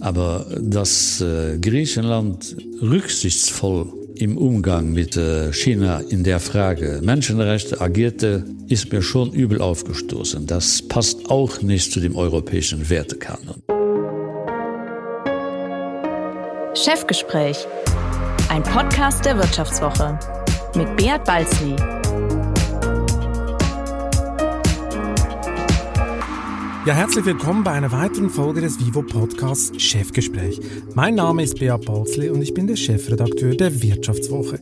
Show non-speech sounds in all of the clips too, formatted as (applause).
Aber dass äh, Griechenland rücksichtsvoll im Umgang mit äh, China in der Frage Menschenrechte agierte, ist mir schon übel aufgestoßen. Das passt auch nicht zu dem europäischen Wertekanon. Chefgespräch. Ein Podcast der Wirtschaftswoche mit Beat Balzli. Ja, herzlich willkommen bei einer weiteren Folge des Vivo Podcasts Chefgespräch. Mein Name ist Beat Balzli und ich bin der Chefredakteur der Wirtschaftswoche.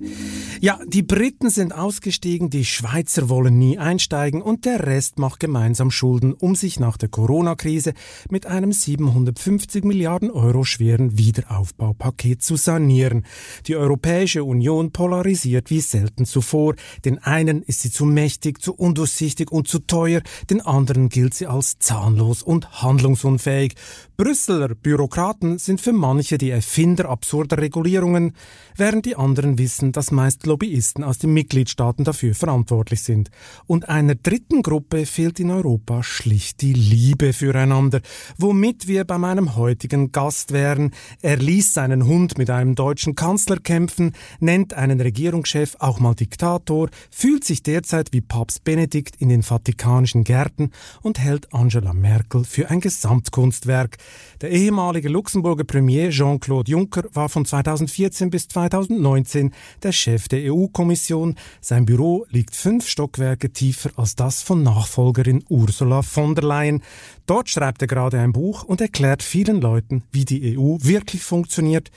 Ja, die Briten sind ausgestiegen, die Schweizer wollen nie einsteigen und der Rest macht gemeinsam Schulden, um sich nach der Corona-Krise mit einem 750 Milliarden Euro schweren Wiederaufbaupaket zu sanieren. Die Europäische Union polarisiert wie selten zuvor. Den einen ist sie zu mächtig, zu undurchsichtig und zu teuer, den anderen gilt sie als zahnlos und handlungsunfähig. Brüsseler Bürokraten sind für manche die Erfinder absurder Regulierungen, während die anderen wissen, dass meist Lobbyisten aus den Mitgliedstaaten dafür verantwortlich sind. Und einer dritten Gruppe fehlt in Europa schlicht die Liebe füreinander, womit wir bei meinem heutigen Gast wären. Er ließ seinen Hund mit einem deutschen Kanzler kämpfen, nennt einen Regierungschef auch mal Diktator, fühlt sich derzeit wie Papst Benedikt in den vatikanischen Gärten und hält Angela Merkel für ein Gesamtkunstwerk. Der ehemalige Luxemburger Premier Jean-Claude Juncker war von 2014 bis 2019 der Chef der EU-Kommission. Sein Büro liegt fünf Stockwerke tiefer als das von Nachfolgerin Ursula von der Leyen. Dort schreibt er gerade ein Buch und erklärt vielen Leuten, wie die EU wirklich funktioniert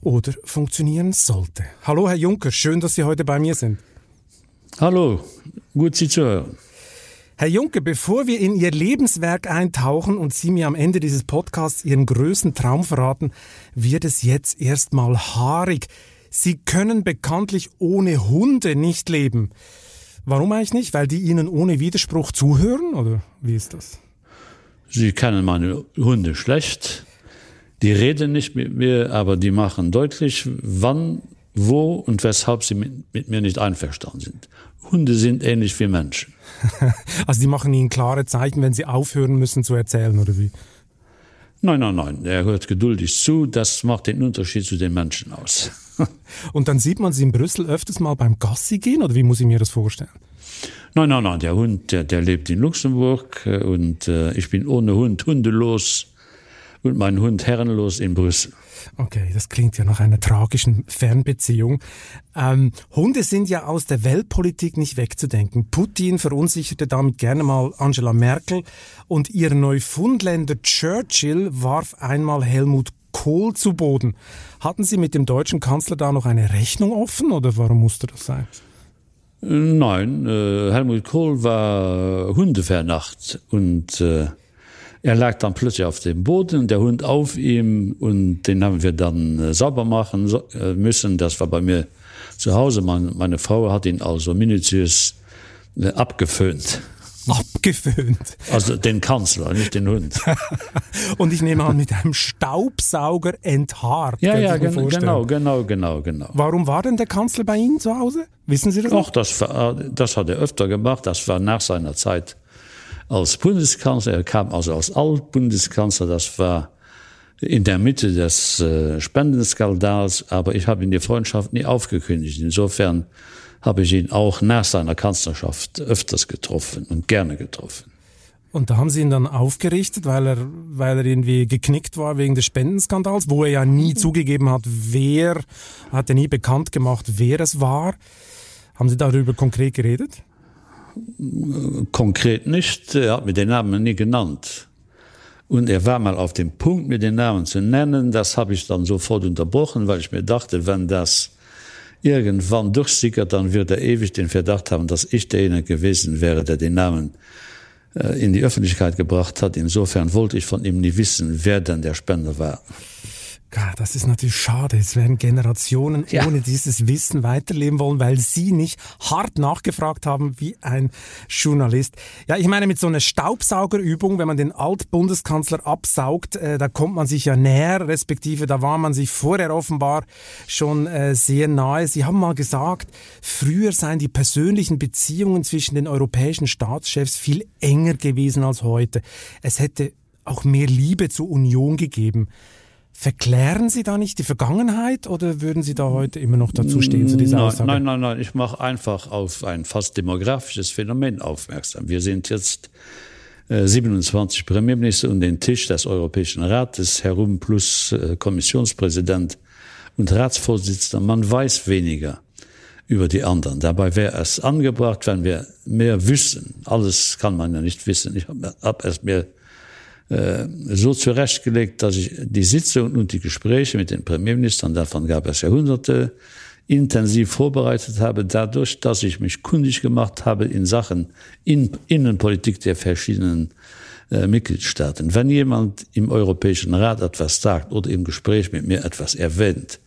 oder funktionieren sollte. Hallo, Herr Juncker, schön, dass Sie heute bei mir sind. Hallo, gut Sie zu hören. Herr Juncker, bevor wir in Ihr Lebenswerk eintauchen und Sie mir am Ende dieses Podcasts Ihren größten Traum verraten, wird es jetzt erstmal haarig. Sie können bekanntlich ohne Hunde nicht leben. Warum eigentlich nicht? Weil die Ihnen ohne Widerspruch zuhören oder wie ist das? Sie kennen meine Hunde schlecht. Die reden nicht mit mir, aber die machen deutlich, wann, wo und weshalb sie mit, mit mir nicht einverstanden sind. Hunde sind ähnlich wie Menschen. (laughs) also die machen Ihnen klare Zeichen, wenn Sie aufhören müssen zu erzählen, oder wie? Nein, nein, nein. Er hört geduldig zu. Das macht den Unterschied zu den Menschen aus. (laughs) Und dann sieht man Sie in Brüssel öfters mal beim Gassi gehen, oder wie muss ich mir das vorstellen? Nein, nein, nein. Der Hund, der, der lebt in Luxemburg äh, und äh, ich bin ohne Hund hundelos und mein Hund herrenlos in Brüssel. Okay, das klingt ja nach einer tragischen Fernbeziehung. Ähm, Hunde sind ja aus der Weltpolitik nicht wegzudenken. Putin verunsicherte damit gerne mal Angela Merkel und ihr Neufundländer Churchill warf einmal Helmut Kohl zu Boden. Hatten Sie mit dem deutschen Kanzler da noch eine Rechnung offen oder warum musste das sein? Nein, äh, Helmut Kohl war Hundevernacht und äh, Er lag dann plötzlich auf dem Boden, der Hund auf ihm und den haben wir dann äh, sauber machen äh, müssen. Das war bei mir zu Hause. Meine, Frau hat ihn also minutiös äh, abgeföhnt. Abgeföhnt. Also den Kanzler, nicht den Hund. (laughs) und ich nehme an, mit einem Staubsauger enthaart. Ja, ja, genau, genau, genau, genau, genau. Warum war denn der Kanzler bei Ihnen zu Hause? Wissen Sie das? Ach, das, das hat er öfter gemacht. Das war nach seiner Zeit als Bundeskanzler. Er kam also als Altbundeskanzler, das war in der Mitte des äh, Spendenskandals, aber ich habe ihn die Freundschaft nie aufgekündigt. Insofern habe ich ihn auch nach seiner Kanzlerschaft öfters getroffen und gerne getroffen. Und da haben Sie ihn dann aufgerichtet, weil er, weil er irgendwie geknickt war wegen des Spendenskandals, wo er ja nie zugegeben hat, wer, hat er nie bekannt gemacht, wer es war. Haben Sie darüber konkret geredet? Konkret nicht er hat mir den namen nie genannt. Und er war mal auf dem punkt mir den namen zu nennen. Das habe ich dann sofort unterbrochen weil ich mir dachte wenn das irgendwann durchsickert dann wird er ewig den verdacht haben dass ich derjenige gewesen wäre der den namen äh, in die öffentlichkeit gebracht hat. Insofern wollte ich von ihm nie wissen wer denn der spender war das ist natürlich schade. Es werden Generationen ja. ohne dieses Wissen weiterleben wollen, weil sie nicht hart nachgefragt haben wie ein Journalist. Ja, ich meine mit so einer Staubsaugerübung, wenn man den Altbundeskanzler absaugt, äh, da kommt man sich ja näher, respektive da war man sich vorher offenbar schon äh, sehr nahe. Sie haben mal gesagt, früher seien die persönlichen Beziehungen zwischen den europäischen Staatschefs viel enger gewesen als heute. Es hätte auch mehr Liebe zur Union gegeben. Verklären Sie da nicht die Vergangenheit oder würden Sie da heute immer noch dazu stehen zu dieser nein, Aussage? Nein, nein, nein, ich mache einfach auf ein fast demografisches Phänomen aufmerksam. Wir sind jetzt äh, 27 Premierminister und den Tisch des Europäischen Rates herum plus äh, Kommissionspräsident und Ratsvorsitzender. Man weiß weniger über die anderen. Dabei wäre es angebracht, wenn wir mehr wissen. Alles kann man ja nicht wissen. Ich habe hab es mir äh, so zurechtgelegt, dass ich die Sitzung und die Gespräche mit den Premierministern davon gab es Jahrhunderte intensiv vorbereitet habe, dadurch, dass ich mich kundig gemacht habe in Sachen in Innenpolitik der verschiedenen äh, Mitgliedstaaten. Wenn jemand im Europäischen Rat etwas sagt oder im Gespräch mit mir etwas erwähnt,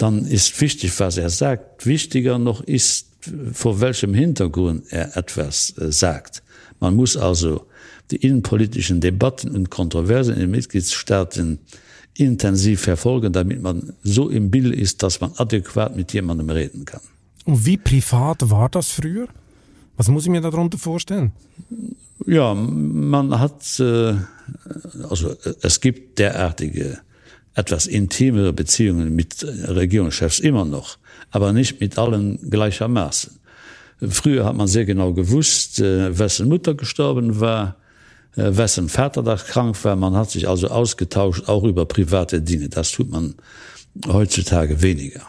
dann ist wichtig, was er sagt. Wichtiger noch ist, vor welchem Hintergrund er etwas äh, sagt. Man muss also die innenpolitischen Debatten und Kontroversen in den Mitgliedstaaten intensiv verfolgen, damit man so im Bild ist, dass man adäquat mit jemandem reden kann. Und wie privat war das früher? Was muss ich mir darunter vorstellen? Ja, man hat äh, also es gibt derartige etwas intimere Beziehungen mit Regierungschefs immer noch, aber nicht mit allen gleichermaßen. Früher hat man sehr genau gewusst, äh, wessen Mutter gestorben war, äh, wessen Vater das krank war. Man hat sich also ausgetauscht auch über private Dinge. Das tut man heutzutage weniger.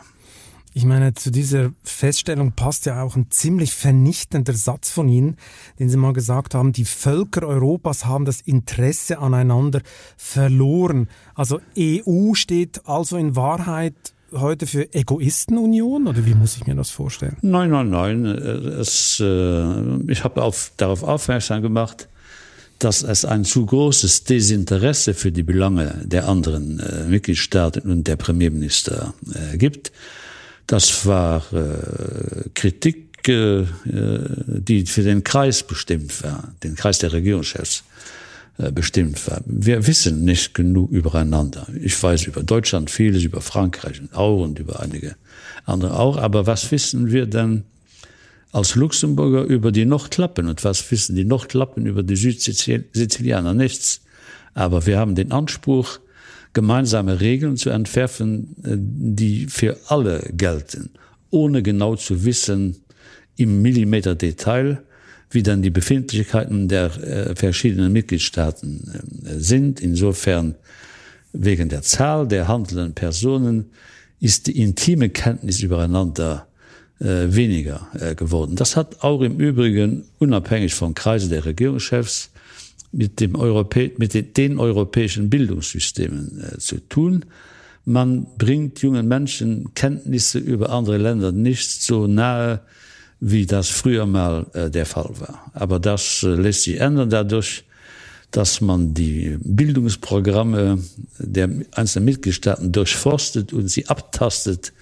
Ich meine, zu dieser Feststellung passt ja auch ein ziemlich vernichtender Satz von Ihnen, den Sie mal gesagt haben, die Völker Europas haben das Interesse aneinander verloren. Also EU steht also in Wahrheit heute für Egoistenunion oder wie muss ich mir das vorstellen? Nein, nein, nein. Es, äh, ich habe auf, darauf aufmerksam gemacht, dass es ein zu großes Desinteresse für die Belange der anderen äh, Mitgliedstaaten und der Premierminister äh, gibt. Das war äh, Kritik, äh, die für den Kreis bestimmt war, den Kreis der Regierungschefs äh, bestimmt war. Wir wissen nicht genug übereinander. Ich weiß über Deutschland vieles, über Frankreich auch und über einige andere auch. Aber was wissen wir denn als Luxemburger über die Nordklappen und was wissen die Nordklappen über die Südsizilianer nichts? Aber wir haben den Anspruch, gemeinsame Regeln zu entwerfen, äh, die für alle gelten, ohne genau zu wissen im Millimeter Detail, wie dann die Befindlichkeiten der äh, verschiedenen Mitgliedstaaten äh, sind. Insofern wegen der Zahl der handelnden Personen ist die intime Kenntnis übereinander weniger geworden. Das hat auch im Übrigen unabhängig von Kreise der Regierungschefs mit, dem Europä mit den, europäischen Bildungssystemen äh, zu tun. Man bringt jungen Menschen Kenntnisse über andere Länder nicht so nahe, wie das früher mal äh, der Fall war. Aber das äh, lässt sich ändern dadurch, dass man die Bildungsprogramme der einzelnen Mitgliedstaaten durchforstet und sie abtastet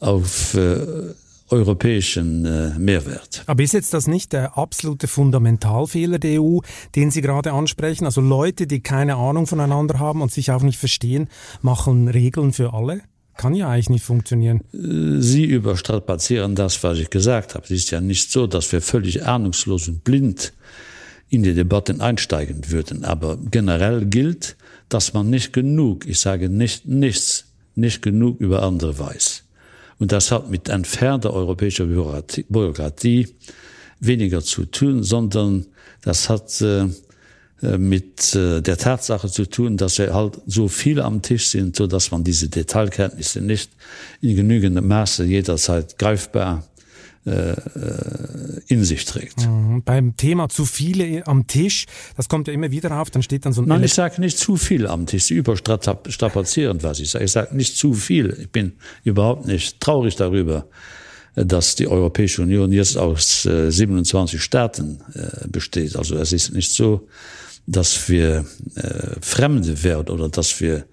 auf äh, europäischen äh, Mehrwert. Aber ist jetzt das nicht der absolute Fundamentalfehler der EU, den Sie gerade ansprechen? Also Leute, die keine Ahnung voneinander haben und sich auch nicht verstehen, machen Regeln für alle? Kann ja eigentlich nicht funktionieren. Äh, Sie überstrapazieren das, was ich gesagt habe. Es ist ja nicht so, dass wir völlig ahnungslos und blind in die Debatten einsteigen würden. Aber generell gilt, dass man nicht genug, ich sage nicht nichts, nicht genug über andere weiß. Und das hat mit entfernter europäischer Bürokratie, weniger zu tun, sondern das hat äh, mit äh, der Tatsache zu tun, dass wir halt so viel am Tisch sind, so dass man diese Detailkenntnisse nicht in genügendem Maße jederzeit greifbar in sich trägt. Mhm. Beim Thema zu viele am Tisch, das kommt ja immer wieder auf, dann steht dann so ein Nein, ich sage nicht zu viel am Tisch, überstrapazierend, was ich sage. Ich sage nicht zu viel. Ich bin überhaupt nicht traurig darüber, dass die Europäische Union jetzt aus äh, 27 Staaten äh, besteht. Also es ist nicht so, dass wir äh, Fremde werden oder dass wir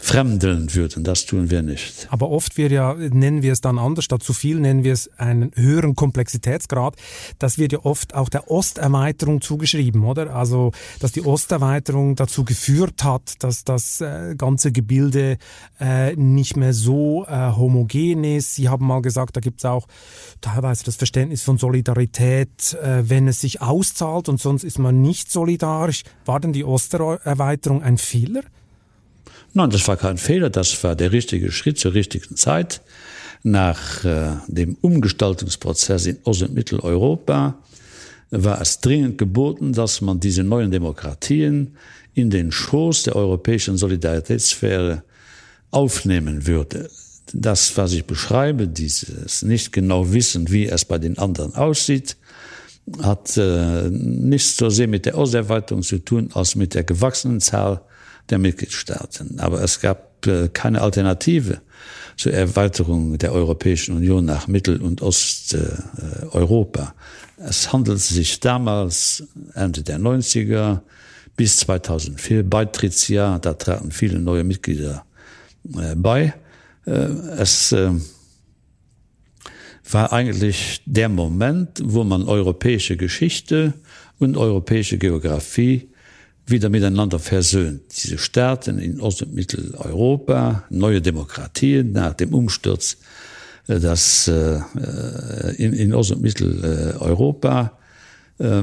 fremdeln würden. Das tun wir nicht. Aber oft wir ja, nennen wir es dann anders, statt zu viel nennen wir es einen höheren Komplexitätsgrad. Das wird ja oft auch der Osterweiterung zugeschrieben, oder? Also, dass die Osterweiterung dazu geführt hat, dass das äh, ganze Gebilde äh, nicht mehr so äh, homogen ist. Sie haben mal gesagt, da gibt es auch teilweise das Verständnis von Solidarität, äh, wenn es sich auszahlt und sonst ist man nicht solidarisch. War denn die Ostererweiterung ein Fehler? Nein, das war kein Fehler, das war der richtige Schritt zur richtigen Zeit nach äh, dem Umgestaltungsprozess in Ost- und Mitteleuropa war es dringend geboten, dass man diese neuen Demokratien in den Schoß der europäischen Solidaritätssphäre aufnehmen würde. Das, was ich beschreibe, dieses nicht genau wissen, wie es bei den anderen aussieht, hat äh, nichts so sehr mit der Auserweiterung zu tun als mit der gewachsenen Zahl der Mitgliedstaaten. Aber es gab äh, keine Alternative zur Erweiterung der Europäischen Union nach Mittel- und Osteuropa. Es handelt sich damals Ende der 90er bis 2004 Beitrittsjahr, da traten viele neue Mitglieder äh, bei. Äh, es war eigentlich der Moment, wo man europäische Geschichte und europäische Geografie wieder miteinander versöhnt. Diese Staaten in Ost- und Mitteleuropa, neue Demokratien nach dem Umsturz äh, das äh, in, in Ost- und Mitteleuropa äh,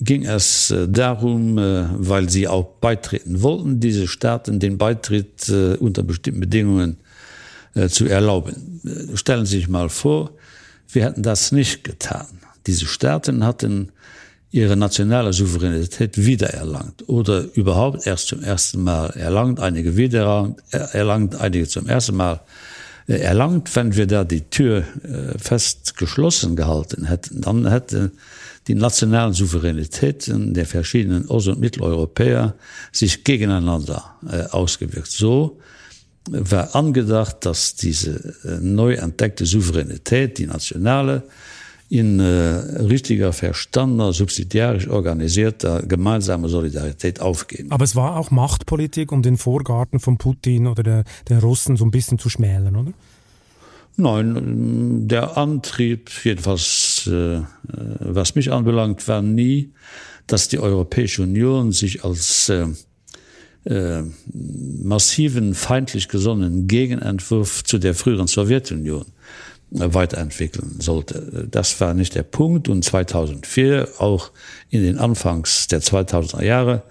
ging es äh, darum, äh, weil sie auch beitreten wollten, diese Staaten den Beitritt äh, unter bestimmten Bedingungen äh, zu erlauben. Äh, stellen Sie sich mal vor, wir hätten das nicht getan. Diese Staaten hatten ihre nationale Souveränität wiedererlangt oder überhaupt erst zum ersten Mal erlangt, einige wieder erlangt, einige zum ersten Mal äh, erlangt, wenn wir da die Tür äh, fest geschlossen gehalten hätten, dann hätte die nationalen Souveränitäten der verschiedenen Ost- und Mitteleuropäer sich gegeneinander äh, ausgewirkt. So war angedacht, dass diese äh, neu entdeckte Souveränität, die nationale, in äh, richtiger verstandener subsidiarisch organisierter gemeinsame Solidarität aufgehen. Aber es war auch Machtpolitik, um den Vorgarten von Putin oder der, der Russen so ein bisschen zu schmälen, oder? Nein, der Antrieb jedenfalls äh, was mich anbelangt, war nie, dass die Europäische Union sich als äh, äh, massiven feindlich gesonnenen Gegenentwurf zu der früheren Sowjetunion weiterentwickeln sollte. Das war nicht der Punkt und 2004 auch in den Anfangs der 2000er Jahre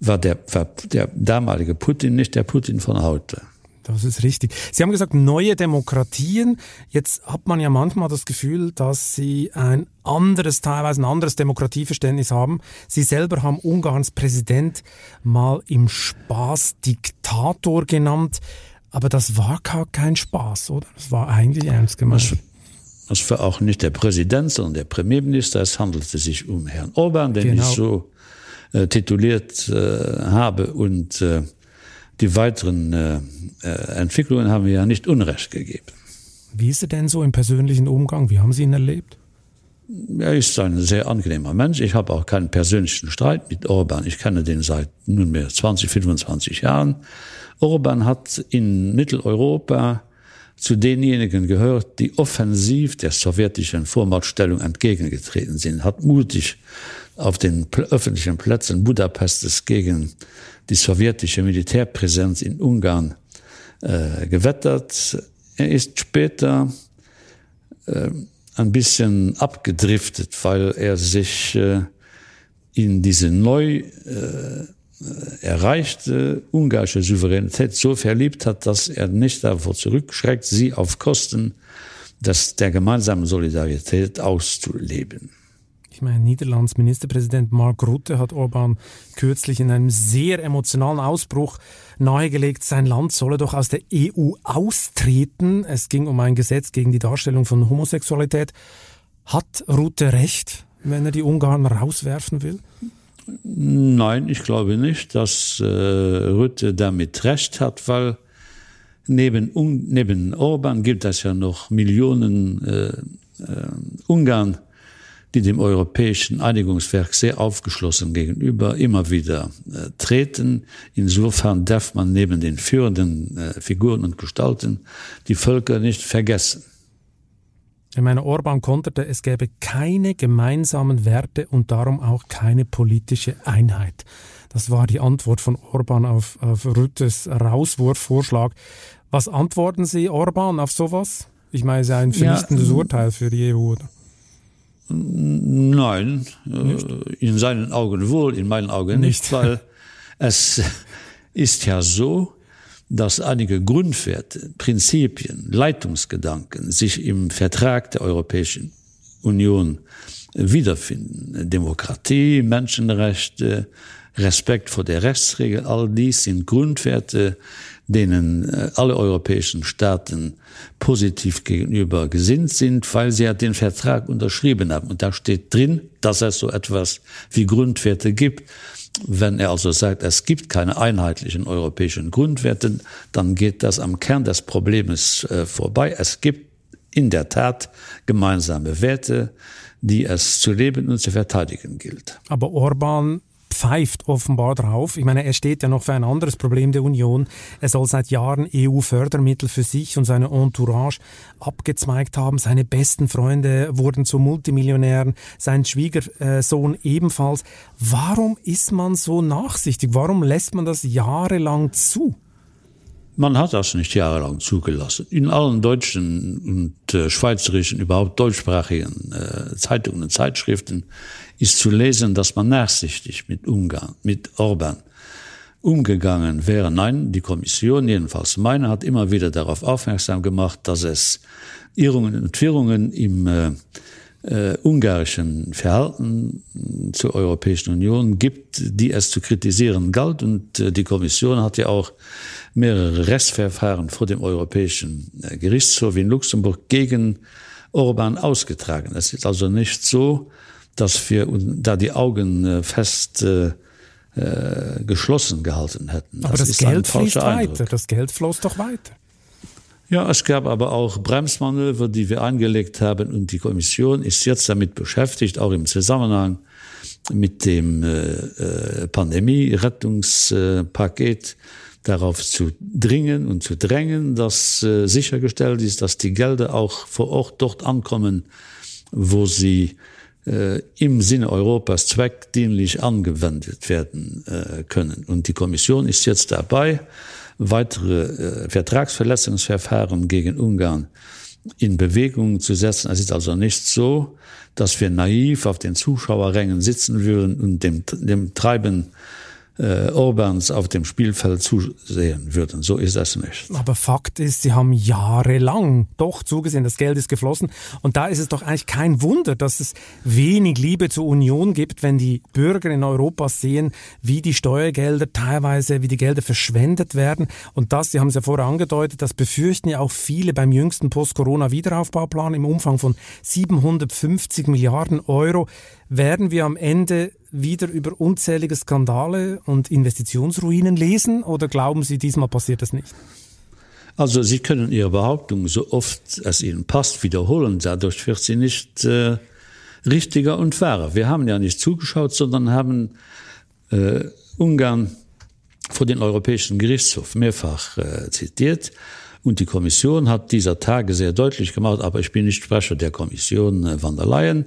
war der, war der damalige Putin nicht der Putin von heute. Das ist richtig. Sie haben gesagt, neue Demokratien. Jetzt hat man ja manchmal das Gefühl, dass Sie ein anderes, teilweise ein anderes Demokratieverständnis haben. Sie selber haben Ungarns Präsident mal im Spaß Diktator genannt. Aber das war gar kein Spaß, oder? Das war eigentlich ernst gemeint. Das war auch nicht der Präsident, sondern der Premierminister. Es handelte sich um Herrn Orban, den genau. ich so äh, tituliert äh, habe und äh, die weiteren äh, äh, Entwicklungen haben wir ja nicht unrecht gegeben. Wie ist er denn so im persönlichen Umgang? Wie haben Sie ihn erlebt? Er ist ein sehr angenehmer Mensch. Ich habe auch keinen persönlichen Streit mit Orban. Ich kenne den seit nunmehr 20, 25 Jahren. Orban hat in Mitteleuropa zu denjenigen gehört, die offensiv der sowjetischen Vormachtstellung entgegengetreten sind, hat mutig auf den öffentlichen Plätzen Budapestes gegen die sowjetische Militärpräsenz in Ungarn äh, gewettert. Er ist später äh, ein bisschen abgedriftet, weil er sich äh, in diese neu äh, erreichte ungarische Souveränität so verliebt hat, dass er nicht davor zurückschreckt, sie auf Kosten des, der gemeinsamen Solidarität auszuleben. Ich meine, Niederlands Ministerpräsident Mark Rutte hat Orban kürzlich in einem sehr emotionalen Ausbruch nahegelegt, sein Land solle doch aus der EU austreten. Es ging um ein Gesetz gegen die Darstellung von Homosexualität. Hat Rutte recht, wenn er die Ungarn rauswerfen will? Nein, ich glaube nicht, dass äh, Rutte damit recht hat, weil neben, un, neben Orban gibt es ja noch Millionen äh, äh, Ungarn, die dem europäischen Einigungswerk sehr aufgeschlossen gegenüber immer wieder äh, treten. Insofern darf man neben den führenden äh, Figuren und Gestalten die Völker nicht vergessen. Ich meine, Orban konterte, es gäbe keine gemeinsamen Werte und darum auch keine politische Einheit. Das war die Antwort von Orban auf, auf Rüttes Rauswurfvorschlag. Was antworten Sie Orban auf sowas? Ich meine, es ist ein vernichtendes ja, Urteil für die EU, oder? Nein, nicht? Äh, in seinen Augen wohl, in meinen Augen nicht, nicht weil (laughs) es ist ja so, dass einige Grundwerte, Prinzipien, Leitungsgedanken sich im Vertrag der Europäischen Union wiederfinden. Demokratie, Menschenrechte, Respekt vor der Rechtsregel, all dies sind Grundwerte, denen äh, alle europäischen Staaten positiv gegenüber gesinnt sind, weil sie ja den Vertrag unterschrieben haben. Und da steht drin, dass es so etwas wie Grundwerte gibt. Wenn er also sagt, es gibt keine einheitlichen europäischen Grundwerte, dann geht das am Kern des Problems äh, vorbei. Es gibt in der Tat gemeinsame Werte, die es zu leben und zu verteidigen gilt. Aber Orban pfeift offenbar drauf. Ich meine, er steht ja noch für ein anderes Problem der Union. Er soll seit Jahren EU-Fördermittel für sich und seine Entourage abgezweigt haben. Seine besten Freunde wurden zu Multimillionären, sein Schwiegersohn ebenfalls. Warum ist man so nachsichtig? Warum lässt man das jahrelang zu? Man hat das nicht jahrelang zugelassen. In allen deutschen und äh, schweizerischen, überhaupt deutschsprachigen äh, Zeitungen und Zeitschriften ist zu lesen, dass man nachsichtig mit Umgang, mit Orban umgegangen wäre. Nein, die Kommission, jedenfalls meine, hat immer wieder darauf aufmerksam gemacht, dass es Irrungen und Wirrungen im äh, äh, ungarischen Verhalten zur Europäischen Union gibt, die es zu kritisieren galt. Und äh, die Kommission hat ja auch mehrere Restverfahren vor dem Europäischen äh, Gerichtshof in Luxemburg gegen Orban ausgetragen. Es ist also nicht so, dass wir da die Augen äh, fest äh, äh, geschlossen gehalten hätten. Aber das, das Geld fließt weiter. Das Geld floss doch weiter. Ja, es gab aber auch Bremsmanöver, die wir angelegt haben und die Kommission ist jetzt damit beschäftigt, auch im Zusammenhang mit dem äh, äh Pandemie-Rettungspaket darauf zu dringen und zu drängen, dass äh, sichergestellt ist, dass die Gelder auch vor Ort dort ankommen, wo sie äh, im Sinne Europas zweckdienlich angewendet werden äh, können. Und die Kommission ist jetzt dabei, weitere äh, Vertragsverletzungsverfahren gegen Ungarn in Bewegung zu setzen. Es ist also nicht so, dass wir naiv auf den Zuschauerrängen sitzen würden und dem, dem Treiben äh, Orbans auf dem Spielfeld zusehen würden. So ist es nicht. Aber Fakt ist, sie haben jahrelang doch zugesehen, das Geld ist geflossen. Und da ist es doch eigentlich kein Wunder, dass es wenig Liebe zur Union gibt, wenn die Bürger in Europa sehen, wie die Steuergelder teilweise, wie die Gelder verschwendet werden. Und das, Sie haben es ja vorher angedeutet, das befürchten ja auch viele beim jüngsten Post-Corona-Wiederaufbauplan im Umfang von 750 Milliarden Euro werden wir am Ende wieder über unzählige Skandale und Investitionsruinen lesen oder glauben Sie, diesmal passiert das nicht? Also Sie können Ihre Behauptung so oft es Ihnen passt wiederholen, dadurch wird sie nicht äh, richtiger und fairer. Wir haben ja nicht zugeschaut, sondern haben äh, Ungarn vor den Europäischen Gerichtshof mehrfach äh, zitiert. Und die Kommission hat dieser Tage sehr deutlich gemacht, aber ich bin nicht Sprecher der Kommission äh, van der Leyen,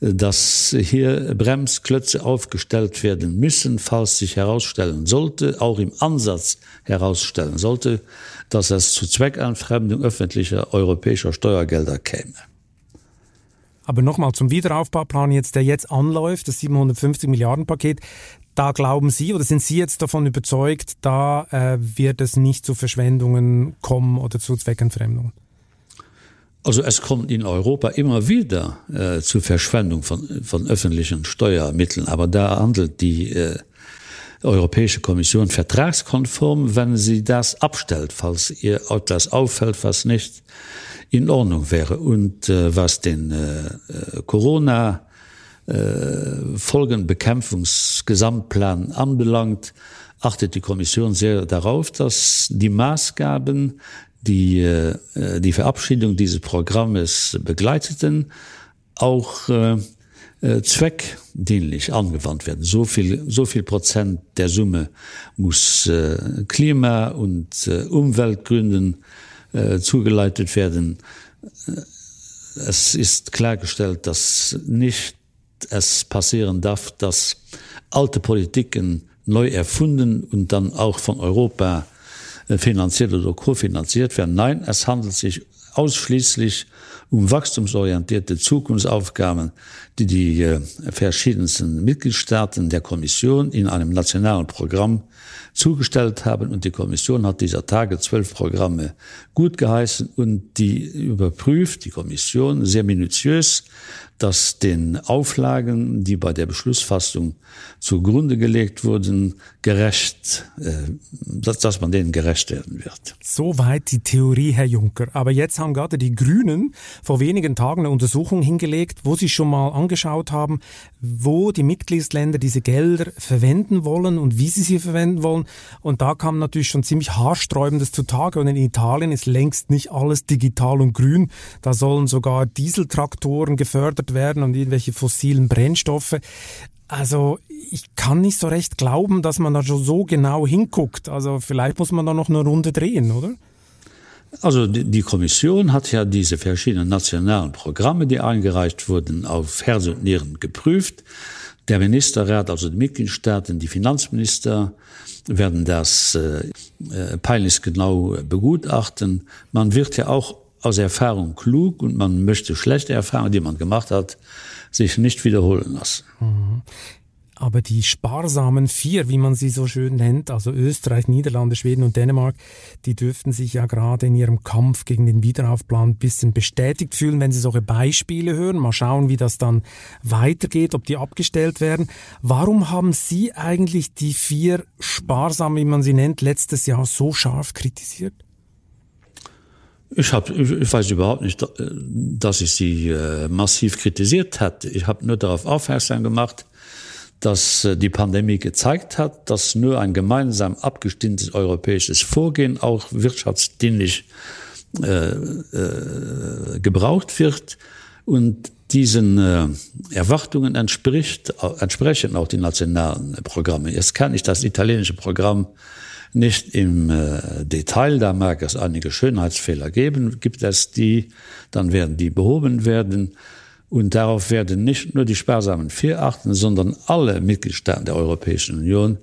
dass hier Bremsklötze aufgestellt werden müssen, falls sich herausstellen sollte, auch im Ansatz herausstellen sollte, dass es zu Zweckanfremdung öffentlicher europäischer Steuergelder käme. Aber nochmal zum Wiederaufbauplan jetzt, der jetzt anläuft, das 750 Milliarden Paket. Da glauben Sie oder sind Sie jetzt davon überzeugt, da äh, wird es nicht zu Verschwendungen kommen oder zu Zweckentfremdungen? Also es kommt in Europa immer wieder äh, zu Verschwendung von, von öffentlichen Steuermitteln, aber da handelt die äh, Europäische Kommission vertragskonform, wenn sie das abstellt, falls ihr etwas auffällt, was nicht in Ordnung wäre. Und äh, was den äh, äh Corona äh, Folgenbekämpfungsgesamtplan anbelangt, achtet die Kommission sehr darauf, dass die Maßgaben, die äh, die Verabschiedung dieses Programmes begleiteten, auch äh, äh, zweckdienlich angewandt werden. So viel, so viel Prozent der Summe muss äh, Klima und äh, Umweltgründen äh, zugeleitet werden. Äh, es ist klargestellt, dass nicht es passieren darf, dass alte Politiken neu erfunden und dann auch von Europa finanziert oder kofinanziert werden. Nein, es handelt sich ausschließlich um wachstumsorientierte Zukunftsaufgaben, die die äh, verschiedensten Mitgliedstaaten der Kommission in einem nationalen Programm zugestellt haben und die Kommission hat dieser Tage zwölf Programme gut geheißen und die überprüft die Kommission sehr minutiös, dass den Auflagen, die bei der Beschlussfassung zugrunde gelegt wurden, gerecht, äh, dass, man denen gerecht werden wird. Soweit die Theorie, Herr Juncker. Aber jetzt haben gerade die Grünen vor wenigen Tagen eine Untersuchung hingelegt, wo sie schon mal angeschaut haben, wo die Mitgliedsländer diese Gelder verwenden wollen und wie sie sie verwenden wollen. Und da kam natürlich schon ziemlich haarsträubendes zutage. Und in Italien ist längst nicht alles digital und grün. Da sollen sogar Dieseltraktoren gefördert werden und irgendwelche fossilen Brennstoffe. Also ich kann nicht so recht glauben, dass man da schon so genau hinguckt. Also vielleicht muss man da noch eine Runde drehen, oder? Also die, die Kommission hat ja diese verschiedenen nationalen Programme, die eingereicht wurden, auf Herz und Nieren geprüft. Der Ministerrat, also die Mitgliedstaaten, die Finanzminister werden das äh, äh peinlich genau begutachten. Man wird ja auch aus Erfahrung klug und man möchte schlechte Erfahrungen, die man gemacht hat, sich nicht wiederholen lassen. Mhm. Aber die sparsamen vier, wie man sie so schön nennt, also Österreich, Niederlande, Schweden und Dänemark, die dürften sich ja gerade in ihrem Kampf gegen den Wiederaufplan ein bisschen bestätigt fühlen, wenn sie solche Beispiele hören. Mal schauen, wie das dann weitergeht, ob die abgestellt werden. Warum haben Sie eigentlich die vier sparsamen, wie man sie nennt, letztes Jahr so scharf kritisiert? Ich, hab, ich weiß überhaupt nicht, dass ich sie äh, massiv kritisiert hätte. Ich habe nur darauf aufmerksam gemacht, dass äh, die Pandemie gezeigt hat, dass nur ein gemeinsam abgestimmtes europäisches Vorgehen auch wirtschaftsdienlich äh, äh, gebraucht wird und diesen äh, Erwartungen entspricht entsprechen auch die nationalen Programme. Jetzt kann ich das italienische Programm nicht im äh, Detail, da mag es einige Schönheitsfehler geben, gibt es die, dann werden die behoben werden. Und darauf werden nicht nur die sparsamen vier achten, sondern alle Mitgliedstaaten der Europäischen Union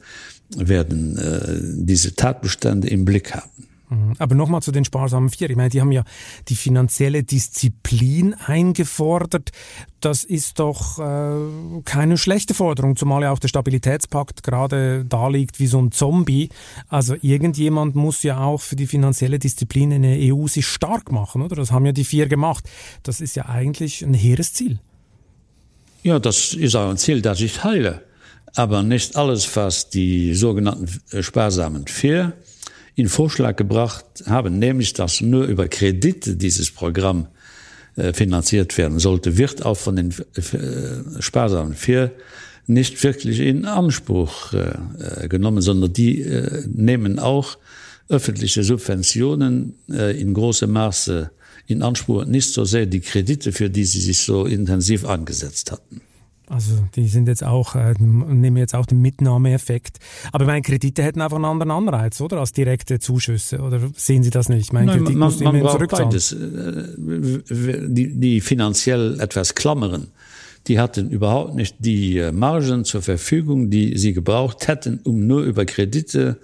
werden äh, diese Tatbestände im Blick haben. Mhm. Aber nochmal zu den sparsamen vier. Ich meine, die haben ja die finanzielle Disziplin eingefordert. Das ist doch äh, keine schlechte Forderung, zumal ja auch der Stabilitätspakt gerade da liegt wie so ein Zombie. Also irgendjemand muss ja auch für die finanzielle Disziplin in der EU sich stark machen, oder? Das haben ja die vier gemacht. Das ist ja eigentlich ein hehres Ziel. Ja, das ist auch ein Ziel, das ich heile. Aber nicht alles, was die sogenannten äh, sparsamen vier, in Vorschlag gebracht haben, nämlich dass nur über Kredite dieses Programm äh, finanziert werden sollte, wird auch von den äh, sparsamen vier nicht wirklich in Anspruch äh, genommen, sondern die nehmen auch öffentliche Subventionen in großem Maße in Anspruch, nicht so sehr die Kredite, für die sie sich so intensiv angesetzt hatten. Also die sind jetzt auch äh, nehmen jetzt auch den Mitnahmeeffekt. Aber meine Kredite hätten einfach einen anderen Anreiz, oder als direkte Zuschüsse oder sehen Sie das nicht? Mein Nein, man, man beides. Äh, die, die finanziell etwas klammeren, die hatten überhaupt nicht die äh, Margen zur Verfügung, die sie gebraucht hätten, um nur über Kredite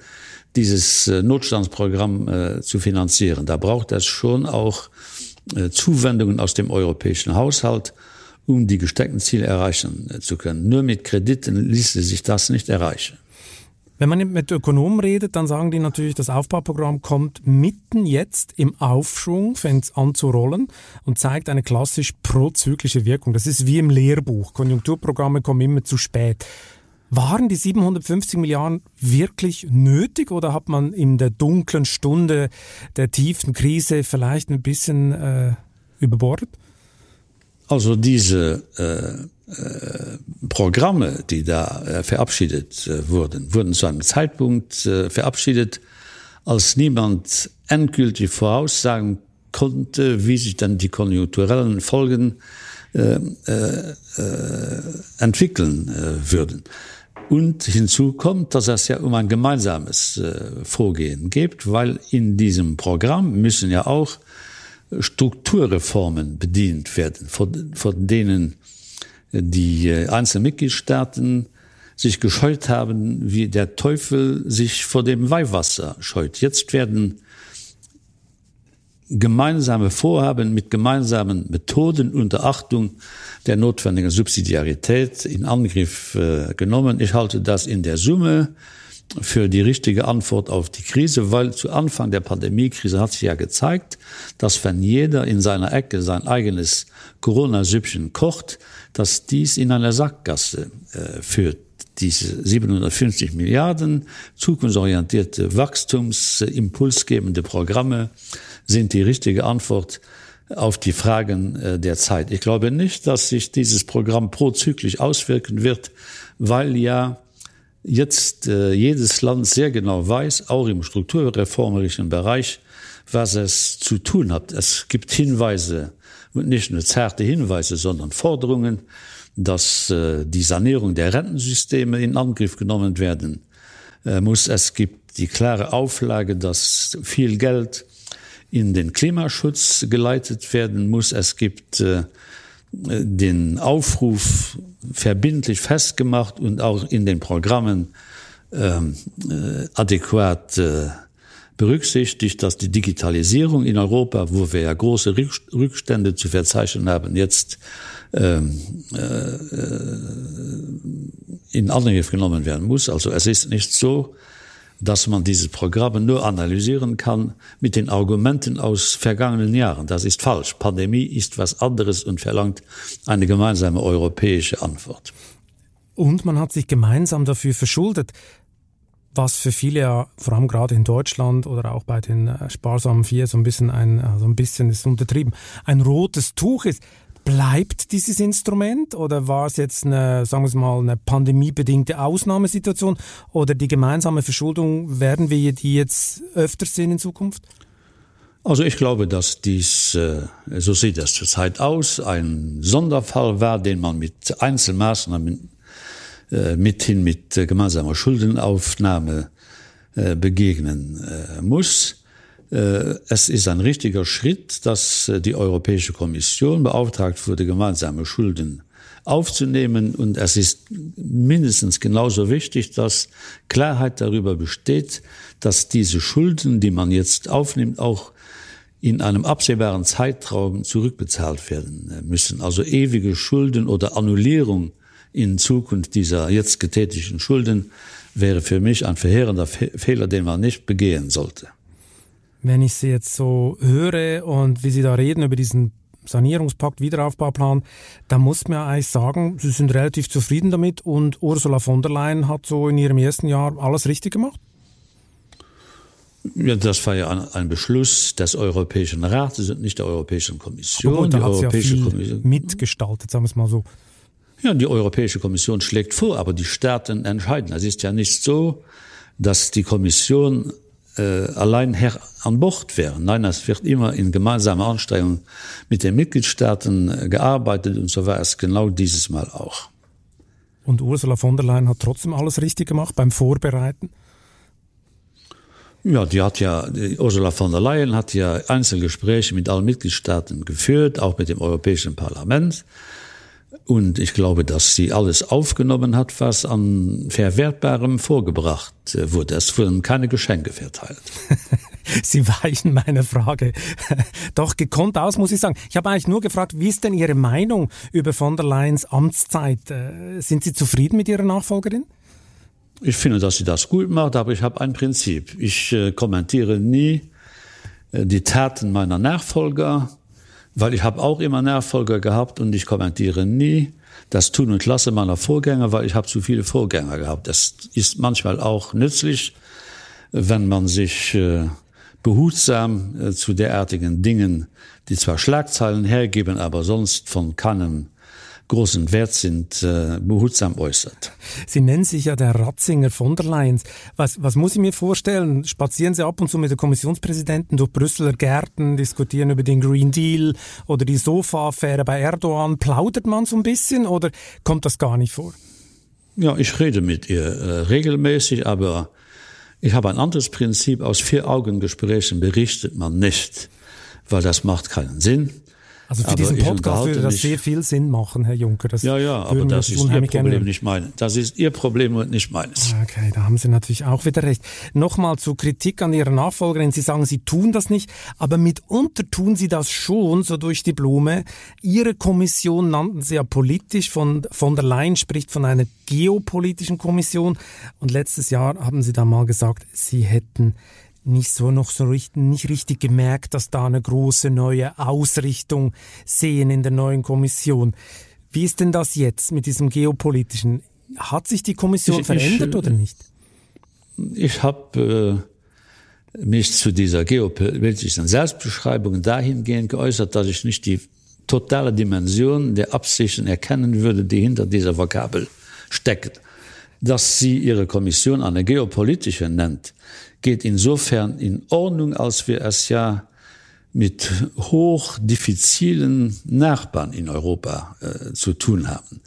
dieses äh, Notstandsprogramm äh, zu finanzieren. Da braucht es schon auch Zuwendungen aus dem europäischen Haushalt um die gesteckten Ziele erreichen äh, zu können. Nur mit Krediten ließe sich das nicht erreichen. Wenn man mit Ökonomen redet, dann sagen die natürlich, das Aufbauprogramm kommt mitten jetzt im Aufschwung, fängt an zu rollen und zeigt eine klassisch prozyklische Wirkung. Das ist wie im Lehrbuch. Konjunkturprogramme kommen immer zu spät. Waren die 750 Milliarden wirklich nötig oder hat man in der dunklen Stunde der tiefen Krise vielleicht ein bisschen äh, überbordet? Also diese äh, äh, Programme, die da äh, verabschiedet äh, wurden, wurden zu einem Zeitpunkt äh, verabschiedet, als niemand endgültig voraussagen konnte, wie sich dann die konjunkturellen Folgen äh, äh, äh, entwickeln äh, würden. Und hinzu kommt, dass es ja um ein gemeinsames äh, Vorgehen gibt, weil in diesem Programm müssen ja auch Strukturreformen bedient werden, von, von denen die äh, einzelnen Mitgliedstaaten sich gescheut haben, wie der Teufel sich vor dem Weihwasser scheut. Jetzt werden gemeinsame Vorhaben mit gemeinsamen Methoden unter Achtung der notwendigen Subsidiarität in Angriff äh, genommen. Ich halte das in der Summe für die richtige Antwort auf die Krise, weil zu Anfang der Pandemiekrise hat sich ja gezeigt, dass wenn jeder in seiner Ecke sein eigenes Corona-Süppchen kocht, dass dies in einer Sackgasse äh, führt diese 750 Milliarden zukunftsorientierte Wachstumsimpulsgebende Programme sind die richtige Antwort auf die Fragen äh, der Zeit. Ich glaube nicht, dass sich dieses Programm prozyklisch auswirken wird, weil ja jetzt äh, jedes Land sehr genau weiß, auch im strukturreformerischen Bereich, was es zu tun hat. Es gibt Hinweise nicht nur zerte Hinweise, sondern Forderungen, dass äh, die Sanierung der Rentensysteme in Angriff genommen werden äh, muss. Es gibt die klare Auflage, dass viel Geld in den Klimaschutz geleitet werden muss. Es gibt äh, den Aufruf verbindlich festgemacht und auch in den Programmen ähm, äh, adäquat äh, berücksichtigt, dass die Digitalisierung in Europa, wo wir ja große Rückstände zu verzeichnen haben, jetzt ähm, äh, in Angriff genommen werden muss. Also es ist nicht so, dass man diese Programme nur analysieren kann mit den Argumenten aus vergangenen Jahren. Das ist falsch. Pandemie ist was anderes und verlangt eine gemeinsame europäische Antwort. Und man hat sich gemeinsam dafür verschuldet, was für viele ja vor allem gerade in Deutschland oder auch bei den äh, sparsamen vier so ein bisschen ein also ein bisschen ist untertrieben ein rotes Tuch ist bleibt dieses Instrument oder war es jetzt eine sagen wir mal eine pandemiebedingte Ausnahmesituation oder die gemeinsame Verschuldung werden wir die jetzt öfter sehen in Zukunft? Also ich glaube, dass dies äh, so sieht es zurzeit aus ein Sonderfall war, den man mit Einzelmaßnahmen äh, mithin mit gemeinsamer Schuldenaufnahme äh, begegnen muss. Äh, es ist ein richtiger Schritt, dass äh, die Europäische Kommission beauftragt wurde, gemeinsame Schulden aufzunehmen. Und es ist mindestens genauso wichtig, dass Klarheit darüber besteht, dass diese Schulden, die man jetzt aufnimmt, auch in einem absehbaren Zeitraum zurückbezahlt werden äh, müssen. Also ewige Schulden oder Annullierung in Zukunft dieser jetzt getätigten Schulden wäre für mich ein verheerender Fehler, den man nicht begehen sollte wenn ich sie jetzt so höre und wie sie da reden über diesen Sanierungspakt Wiederaufbauplan, da muss man eigentlich sagen, sie sind relativ zufrieden damit und Ursula von der Leyen hat so in ihrem ersten Jahr alles richtig gemacht. Ja, das war ja ein, Beschluss des Europäischen Rates und nicht der Europäischen Kommission die Europäische ja Kommission mitgestaltet sagen wir es mal so. Ja, die Europäische Kommission schlägt vor, aber die Staaten entscheiden. Es ist ja nicht so, dass die Kommission äh, allein her an Bord wären. Nein, es wird immer in gemeinsame Anstrengung mit den Mitgliedstaaten äh, gearbeitet und so war es genau dieses Mal auch. Und Ursula von der Leyen hat trotzdem alles richtig gemacht beim Vorbereiten. Ja, die hat ja die Ursula von der Leyen hat ja Einzelgespräche mit allen Mitgliedstaaten geführt, auch mit dem Europäischen Parlament. Und ich glaube, dass sie alles aufgenommen hat, was an verwertbarem vorgebracht äh, wurde. Es wurden keine Geschenke verteilt. (laughs) sie weichen meine Frage (laughs) doch gekonnt aus, muss ich sagen. Ich habe eigentlich nur gefragt, wie ist denn Ihre Meinung über von der Leyens Amtszeit? Äh, sind Sie zufrieden mit Ihrer Nachfolgerin? Ich finde, dass sie das gut macht, aber ich habe ein Prinzip. Ich äh, kommentiere nie äh, die Taten meiner Nachfolger weil ich habe auch immer Nachfolger gehabt und ich kommentiere nie das tun und klasse meiner Vorgänger, weil ich habe zu viele Vorgänger gehabt. Das ist manchmal auch nützlich, wenn man sich äh, behutsam äh, zu derartigen Dingen, die zwar Schlagzeilen hergeben, aber sonst von keinem großen Wert sind äh, behutsam äußert. Sie nennen sich ja der Ratzinger von der Leyen. Was, was muss ich mir vorstellen? Spazieren Sie ab und zu mit der Kommissionspräsidenten durch Brüsseler Gärten, diskutieren über den Green Deal oder die Sofaaffäre bei Erdogan. Plaudert man so ein bisschen oder kommt das gar nicht vor? Ja, ich rede mit ihr äh, regelmäßig, aber ich habe ein anderes Prinzip aus vier Augengesprächen berichtet man nicht, weil das macht keinen Sinn. Also für aber diesen Podcast würde das sehr viel Sinn machen, Herr Juncker. Das ja, ja, aber das ist Ihr Problem nicht meine. Das ist Ihr Problem und nicht meines. Okay, da haben Sie natürlich auch wieder recht. Nochmal zur Kritik an Ihrer Nachfolgerin. Sie sagen, Sie tun das nicht, aber mitunter tun Sie das schon, so durch die Blume. Ihre Kommission nannten Sie ja politisch. Von, von der Leyen spricht von einer geopolitischen Kommission. Und letztes Jahr haben Sie da mal gesagt, Sie hätten nicht so noch so richtig, nicht richtig gemerkt, dass da eine große neue Ausrichtung sehen in der neuen Kommission. Wie ist denn das jetzt mit diesem geopolitischen? Hat sich die Kommission ich, verändert ich, oder nicht? Ich habe äh, mich zu dieser geopolitischen Selbstbeschreibung dahingehend geäußert, dass ich nicht die totale Dimension der Absichten erkennen würde, die hinter dieser Vokabel steckt. Dass sie ihre Kommission eine geopolitische nennt, geht insofern in Ordnung, als wir es ja mit hoch diffizilen Nachbarn in Europa äh, zu tun haben.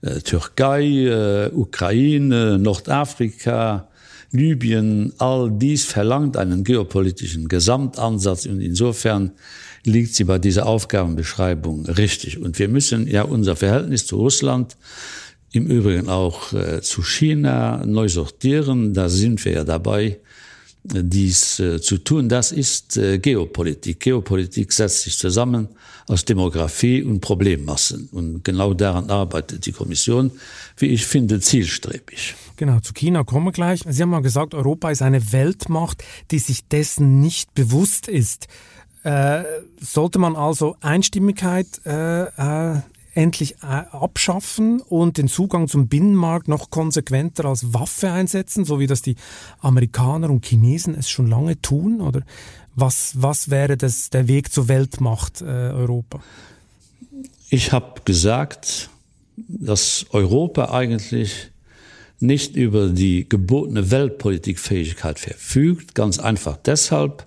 Äh, Türkei, äh, Ukraine, Nordafrika, Libyen, all dies verlangt einen geopolitischen Gesamtansatz und insofern liegt sie bei dieser Aufgabenbeschreibung richtig. Und wir müssen ja unser Verhältnis zu Russland im Übrigen auch äh, zu China neu sortieren. Da sind wir ja dabei, dies äh, zu tun. Das ist äh, Geopolitik. Geopolitik setzt sich zusammen aus Demografie und Problemmassen. Und genau daran arbeitet die Kommission, wie ich finde, zielstrebig. Genau, zu China kommen wir gleich. Sie haben mal gesagt, Europa ist eine Weltmacht, die sich dessen nicht bewusst ist. Äh, sollte man also Einstimmigkeit äh, äh, endlich äh, abschaffen und den Zugang zum Binnenmarkt noch konsequenter als Waffe einsetzen, so wie das die Amerikaner und Chinesen es schon lange tun? Oder was, was wäre das der Weg zur Weltmacht äh, Europa? Ich habe gesagt, dass Europa eigentlich nicht über die gebotene Weltpolitikfähigkeit verfügt, ganz einfach deshalb,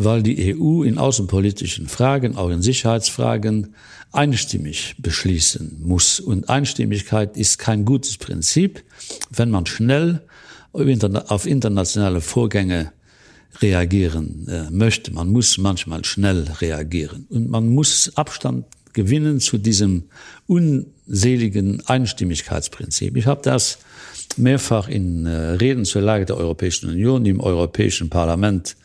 weil die EU in außenpolitischen Fragen, auch in Sicherheitsfragen, einstimmig beschließen muss. Und Einstimmigkeit ist kein gutes Prinzip, wenn man schnell auf internationale Vorgänge reagieren äh, möchte. Man muss manchmal schnell reagieren. Und man muss Abstand gewinnen zu diesem unseligen Einstimmigkeitsprinzip. Ich habe das mehrfach in äh, Reden zur Lage der Europäischen Union im Europäischen Parlament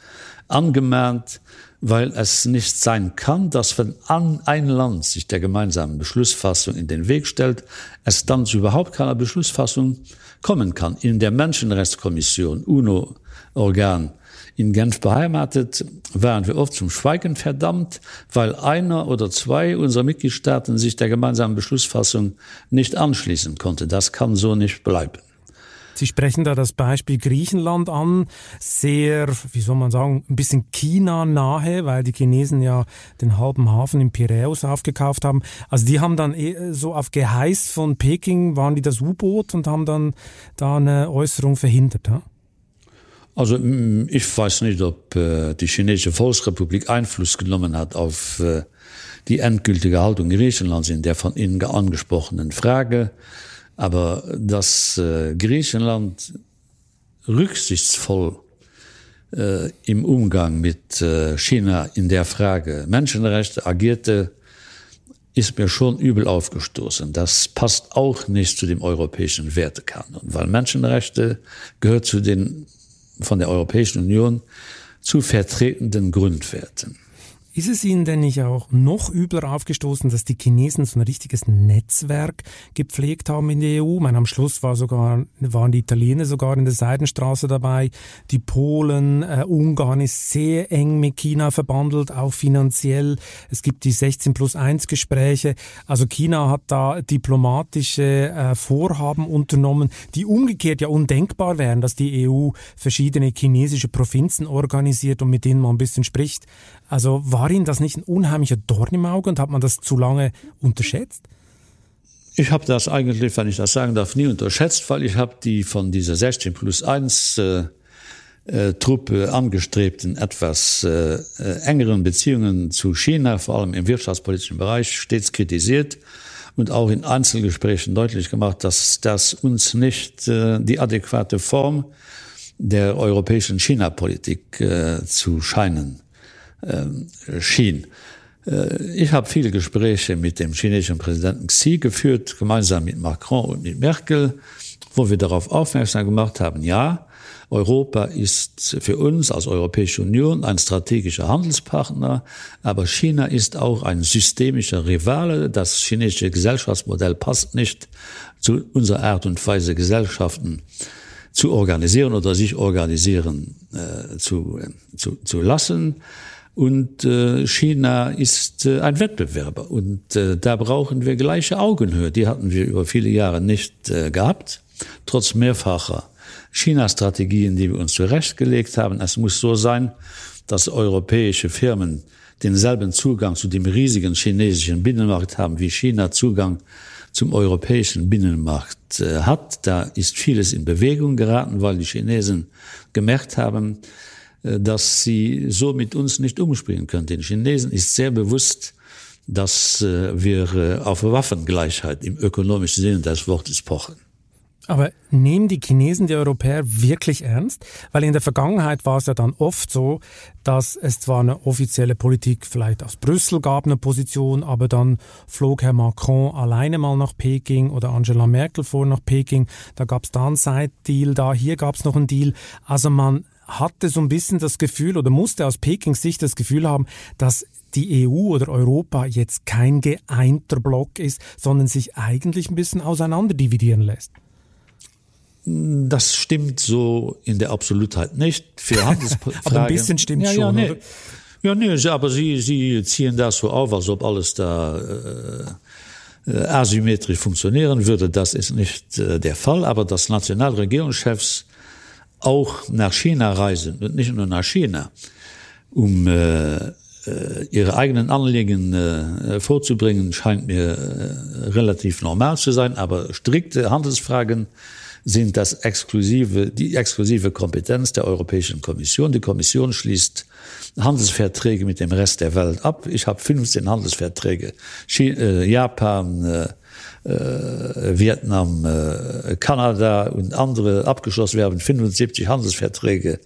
angemahnt, weil es nicht sein kann, dass wenn ein Land sich der gemeinsamen Beschlussfassung in den Weg stellt, es dann zu überhaupt keiner Beschlussfassung kommen kann. In der Menschenrechtskommission UNO Organ in Genf beheimatet, waren wir oft zum Schweigen verdammt, weil einer oder zwei unserer Mitgliedstaaten sich der gemeinsamen Beschlussfassung nicht anschließen konnte. Das kann so nicht bleiben. Sie sprechen da das Beispiel Griechenland an, sehr, wie soll man sagen, ein bisschen China nahe, weil die Chinesen ja den halben Hafen in Piräus aufgekauft haben. Also die haben dann eh so auf Geheiß von Peking waren die das U-Boot und haben dann da eine Äußerung verhindert. Ja? Also ich weiß nicht, ob äh, die chinesische Volksrepublik Einfluss genommen hat auf äh, die endgültige Haltung Griechenlands in der von Ihnen angesprochenen Frage. Aber dass äh, Griechenland rücksichtsvoll äh, im Umgang mit äh, China in der Frage Menschenrechte agierte, ist mir schon übel aufgestoßen. Das passt auch nicht zu dem europäischen Wertekanon, weil Menschenrechte gehört zu den von der Europäischen Union zu vertretenden Grundwerten. Ist es Ihnen denn nicht auch noch übler aufgestoßen, dass die Chinesen so ein richtiges Netzwerk gepflegt haben in der EU? meine, am Schluss war sogar, waren die Italiener sogar in der Seidenstraße dabei. Die Polen, äh, Ungarn ist sehr eng mit China verbandelt, auch finanziell. Es gibt die 16 plus 1 Gespräche. Also China hat da diplomatische äh, Vorhaben unternommen, die umgekehrt ja undenkbar wären, dass die EU verschiedene chinesische Provinzen organisiert und mit denen man ein bisschen spricht. Also war Ihnen das nicht ein unheimlicher Dorn im Auge und hat man das zu lange unterschätzt? Ich habe das eigentlich, wenn ich das sagen darf, nie unterschätzt, weil ich habe die von dieser 16 plus 1 äh, äh, Truppe angestrebten etwas äh, äh, engeren Beziehungen zu China, vor allem im wirtschaftspolitischen Bereich, stets kritisiert und auch in Einzelgesprächen deutlich gemacht, dass das uns nicht äh, die adäquate Form der europäischen China-Politik äh, zu scheinen schien. Äh, ich habe viele Gespräche mit dem chinesischen Präsidenten Xi geführt, gemeinsam mit Macron und mit Merkel, wo wir darauf aufmerksam gemacht haben, ja, Europa ist für uns als Europäische Union ein strategischer Handelspartner, aber China ist auch ein systemischer Rivale. Das chinesische Gesellschaftsmodell passt nicht zu unserer Art und Weise Gesellschaften zu organisieren oder sich organisieren äh, zu, äh, zu, zu lassen. Und äh, China ist äh, ein Wettbewerber und äh, da brauchen wir gleiche Augenhöhe. Die hatten wir über viele Jahre nicht äh, gehabt, trotz mehrfacher China-Strategien, die wir uns zurechtgelegt haben. Es muss so sein, dass europäische Firmen denselben Zugang zu dem riesigen chinesischen Binnenmarkt haben, wie China Zugang zum europäischen Binnenmarkt äh, hat. Da ist vieles in Bewegung geraten, weil die Chinesen gemerkt haben, dass sie so mit uns nicht umspringen können. Den Chinesen ist sehr bewusst, dass äh, wir äh, auf Waffengleichheit im ökonomischen Sinne des Wortes pochen. Aber nehmen die Chinesen die Europäer wirklich ernst? Weil in der Vergangenheit war es ja dann oft so, dass es zwar eine offizielle Politik vielleicht aus Brüssel gab, eine Position, aber dann flog Herr Macron alleine mal nach Peking oder Angela Merkel vor nach Peking. Da gab es da einen Side-Deal, da hier gab es noch einen Deal. Also man hatte so ein bisschen das Gefühl oder musste aus Pekings Sicht das Gefühl haben, dass die EU oder Europa jetzt kein geeinter Block ist, sondern sich eigentlich ein bisschen auseinander dividieren lässt. Das stimmt so in der Absolutheit nicht für (laughs) aber ein bisschen stimmt ja, schon, ja, nee. ja, nee, aber sie, sie ziehen das so auf, als ob alles da äh, äh, asymmetrisch funktionieren würde. Das ist nicht äh, der Fall, aber das Nationalregierungschefs auch nach China reisen und nicht nur nach China, um äh, äh ihre eigenen Anliegen äh, vorzubringen, scheint mir äh, relativ normal zu sein, aber strikte Handelsfragen, sind das exklusive, die exklusive Kompetenz der Europäischen Kommission. Die Kommission schließt Handelsverträge mit dem Rest der Welt ab. Ich habe 15 Handelsverträge äh, Japan, äh, äh, Vietnam, Kanada und andere abgeschlossen werden 75 Handelsverträge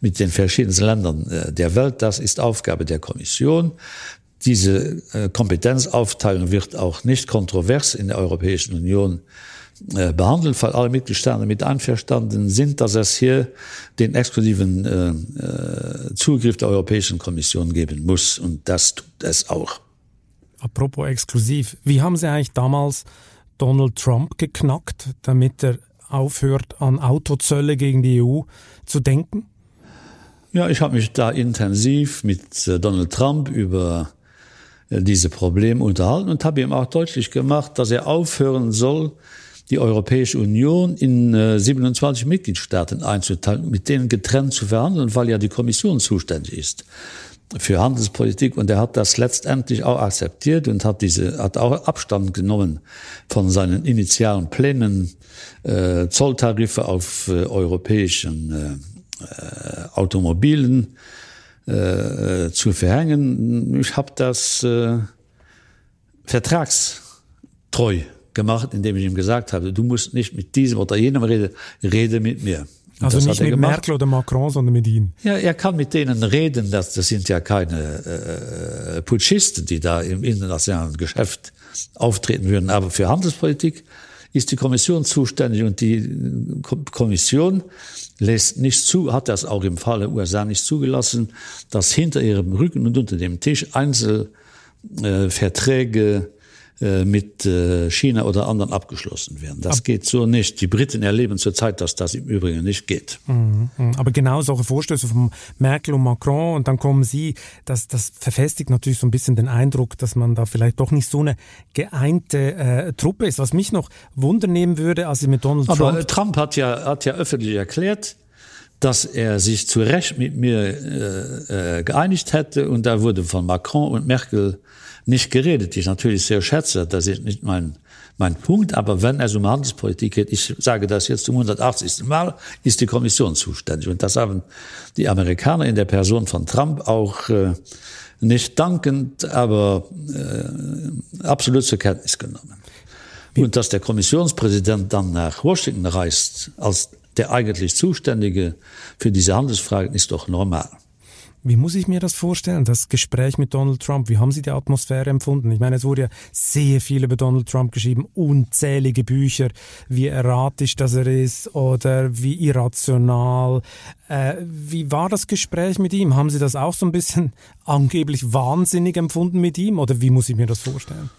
mit den verschiedenen Ländern der Welt. Das ist Aufgabe der Kommission. Diese Kompetenzaufteilung wird auch nicht kontrovers in der Europäischen Union behandelt weil alle Mitgliedstaaten mit einverstanden sind, dass es hier den exklusiven äh, äh, Zugriff der Europäischen Kommission geben muss und das tut es auch. Apropos exklusiv, wie haben Sie eigentlich damals Donald Trump geknackt, damit er aufhört an Autozölle gegen die EU zu denken? Ja, ich habe mich da intensiv mit äh, Donald Trump über äh, diese Probleme unterhalten und habe ihm auch deutlich gemacht, dass er aufhören soll, die Europäische Union in äh, 27 Mitgliedstaaten einzuteilen, mit denen getrennt zu verhandeln, weil ja die Kommission zuständig ist für Handelspolitik und er hat das letztendlich auch akzeptiert und hat diese hat auch Abstand genommen von seinen initialen Plänen äh, Zolltarife auf äh, europäischen äh, äh, Automobilen äh, zu verhängen. Ich habe das äh, vertragstreu gemacht, indem ich ihm gesagt habe, du musst nicht mit diesem oder jenem rede rede mit mir. Und also nicht mit gemacht. Merkel oder Macron, sondern mit ihnen. Ja, er kann mit denen reden, dass das sind ja keine äh, Putschisten, die da im internationalen Geschäft auftreten würden. Aber für Handelspolitik ist die Kommission zuständig und die Kommission lässt nicht zu, hat das auch im Falle USA nicht zugelassen, dass hinter ihrem Rücken und unter dem Tisch Einzelverträge Äh, mit äh, China oder anderen abgeschlossen werden. Das Ab geht so nicht. Die Briten erleben zurzeit, dass das im Übrigen nicht geht. Mhm. Aber genau solche Vorstöße von Merkel und Macron und dann kommen sie, dass das verfestigt natürlich so ein bisschen den Eindruck, dass man da vielleicht doch nicht so eine geeinte äh, Truppe ist. Was mich noch wundernehmen würde, als sie mit Donald Aber Trump, Trump hat ja, hat ja öffentlich erklärt, dass er sich zu Recht mit mir äh, äh, geeinigt hätte und da wurde von Macron und Merkel äh, nicht geredet. Ich natürlich sehr schätze das ist nicht mein mein punkt aber wenn es um handelspolitik geht ich sage das jetzt zum 180 mal ist die kommission zuständig. Und das haben die amerikaner in der person von trump auch äh, nicht dankend aber äh, absolut zur kenntnis genommen. Und dass der kommissionspräsident dann nach washington reist als der eigentlich zuständige für diese handelsfragen ist doch normal Wie muss ich mir das vorstellen, das Gespräch mit Donald Trump? Wie haben Sie die Atmosphäre empfunden? Ich meine, es wurde ja sehr viel über Donald Trump geschrieben, unzählige Bücher, wie erratisch das er ist oder wie irrational. Äh, wie war das Gespräch mit ihm? Haben Sie das auch so ein bisschen (laughs) angeblich wahnsinnig empfunden mit ihm oder wie muss ich mir das vorstellen?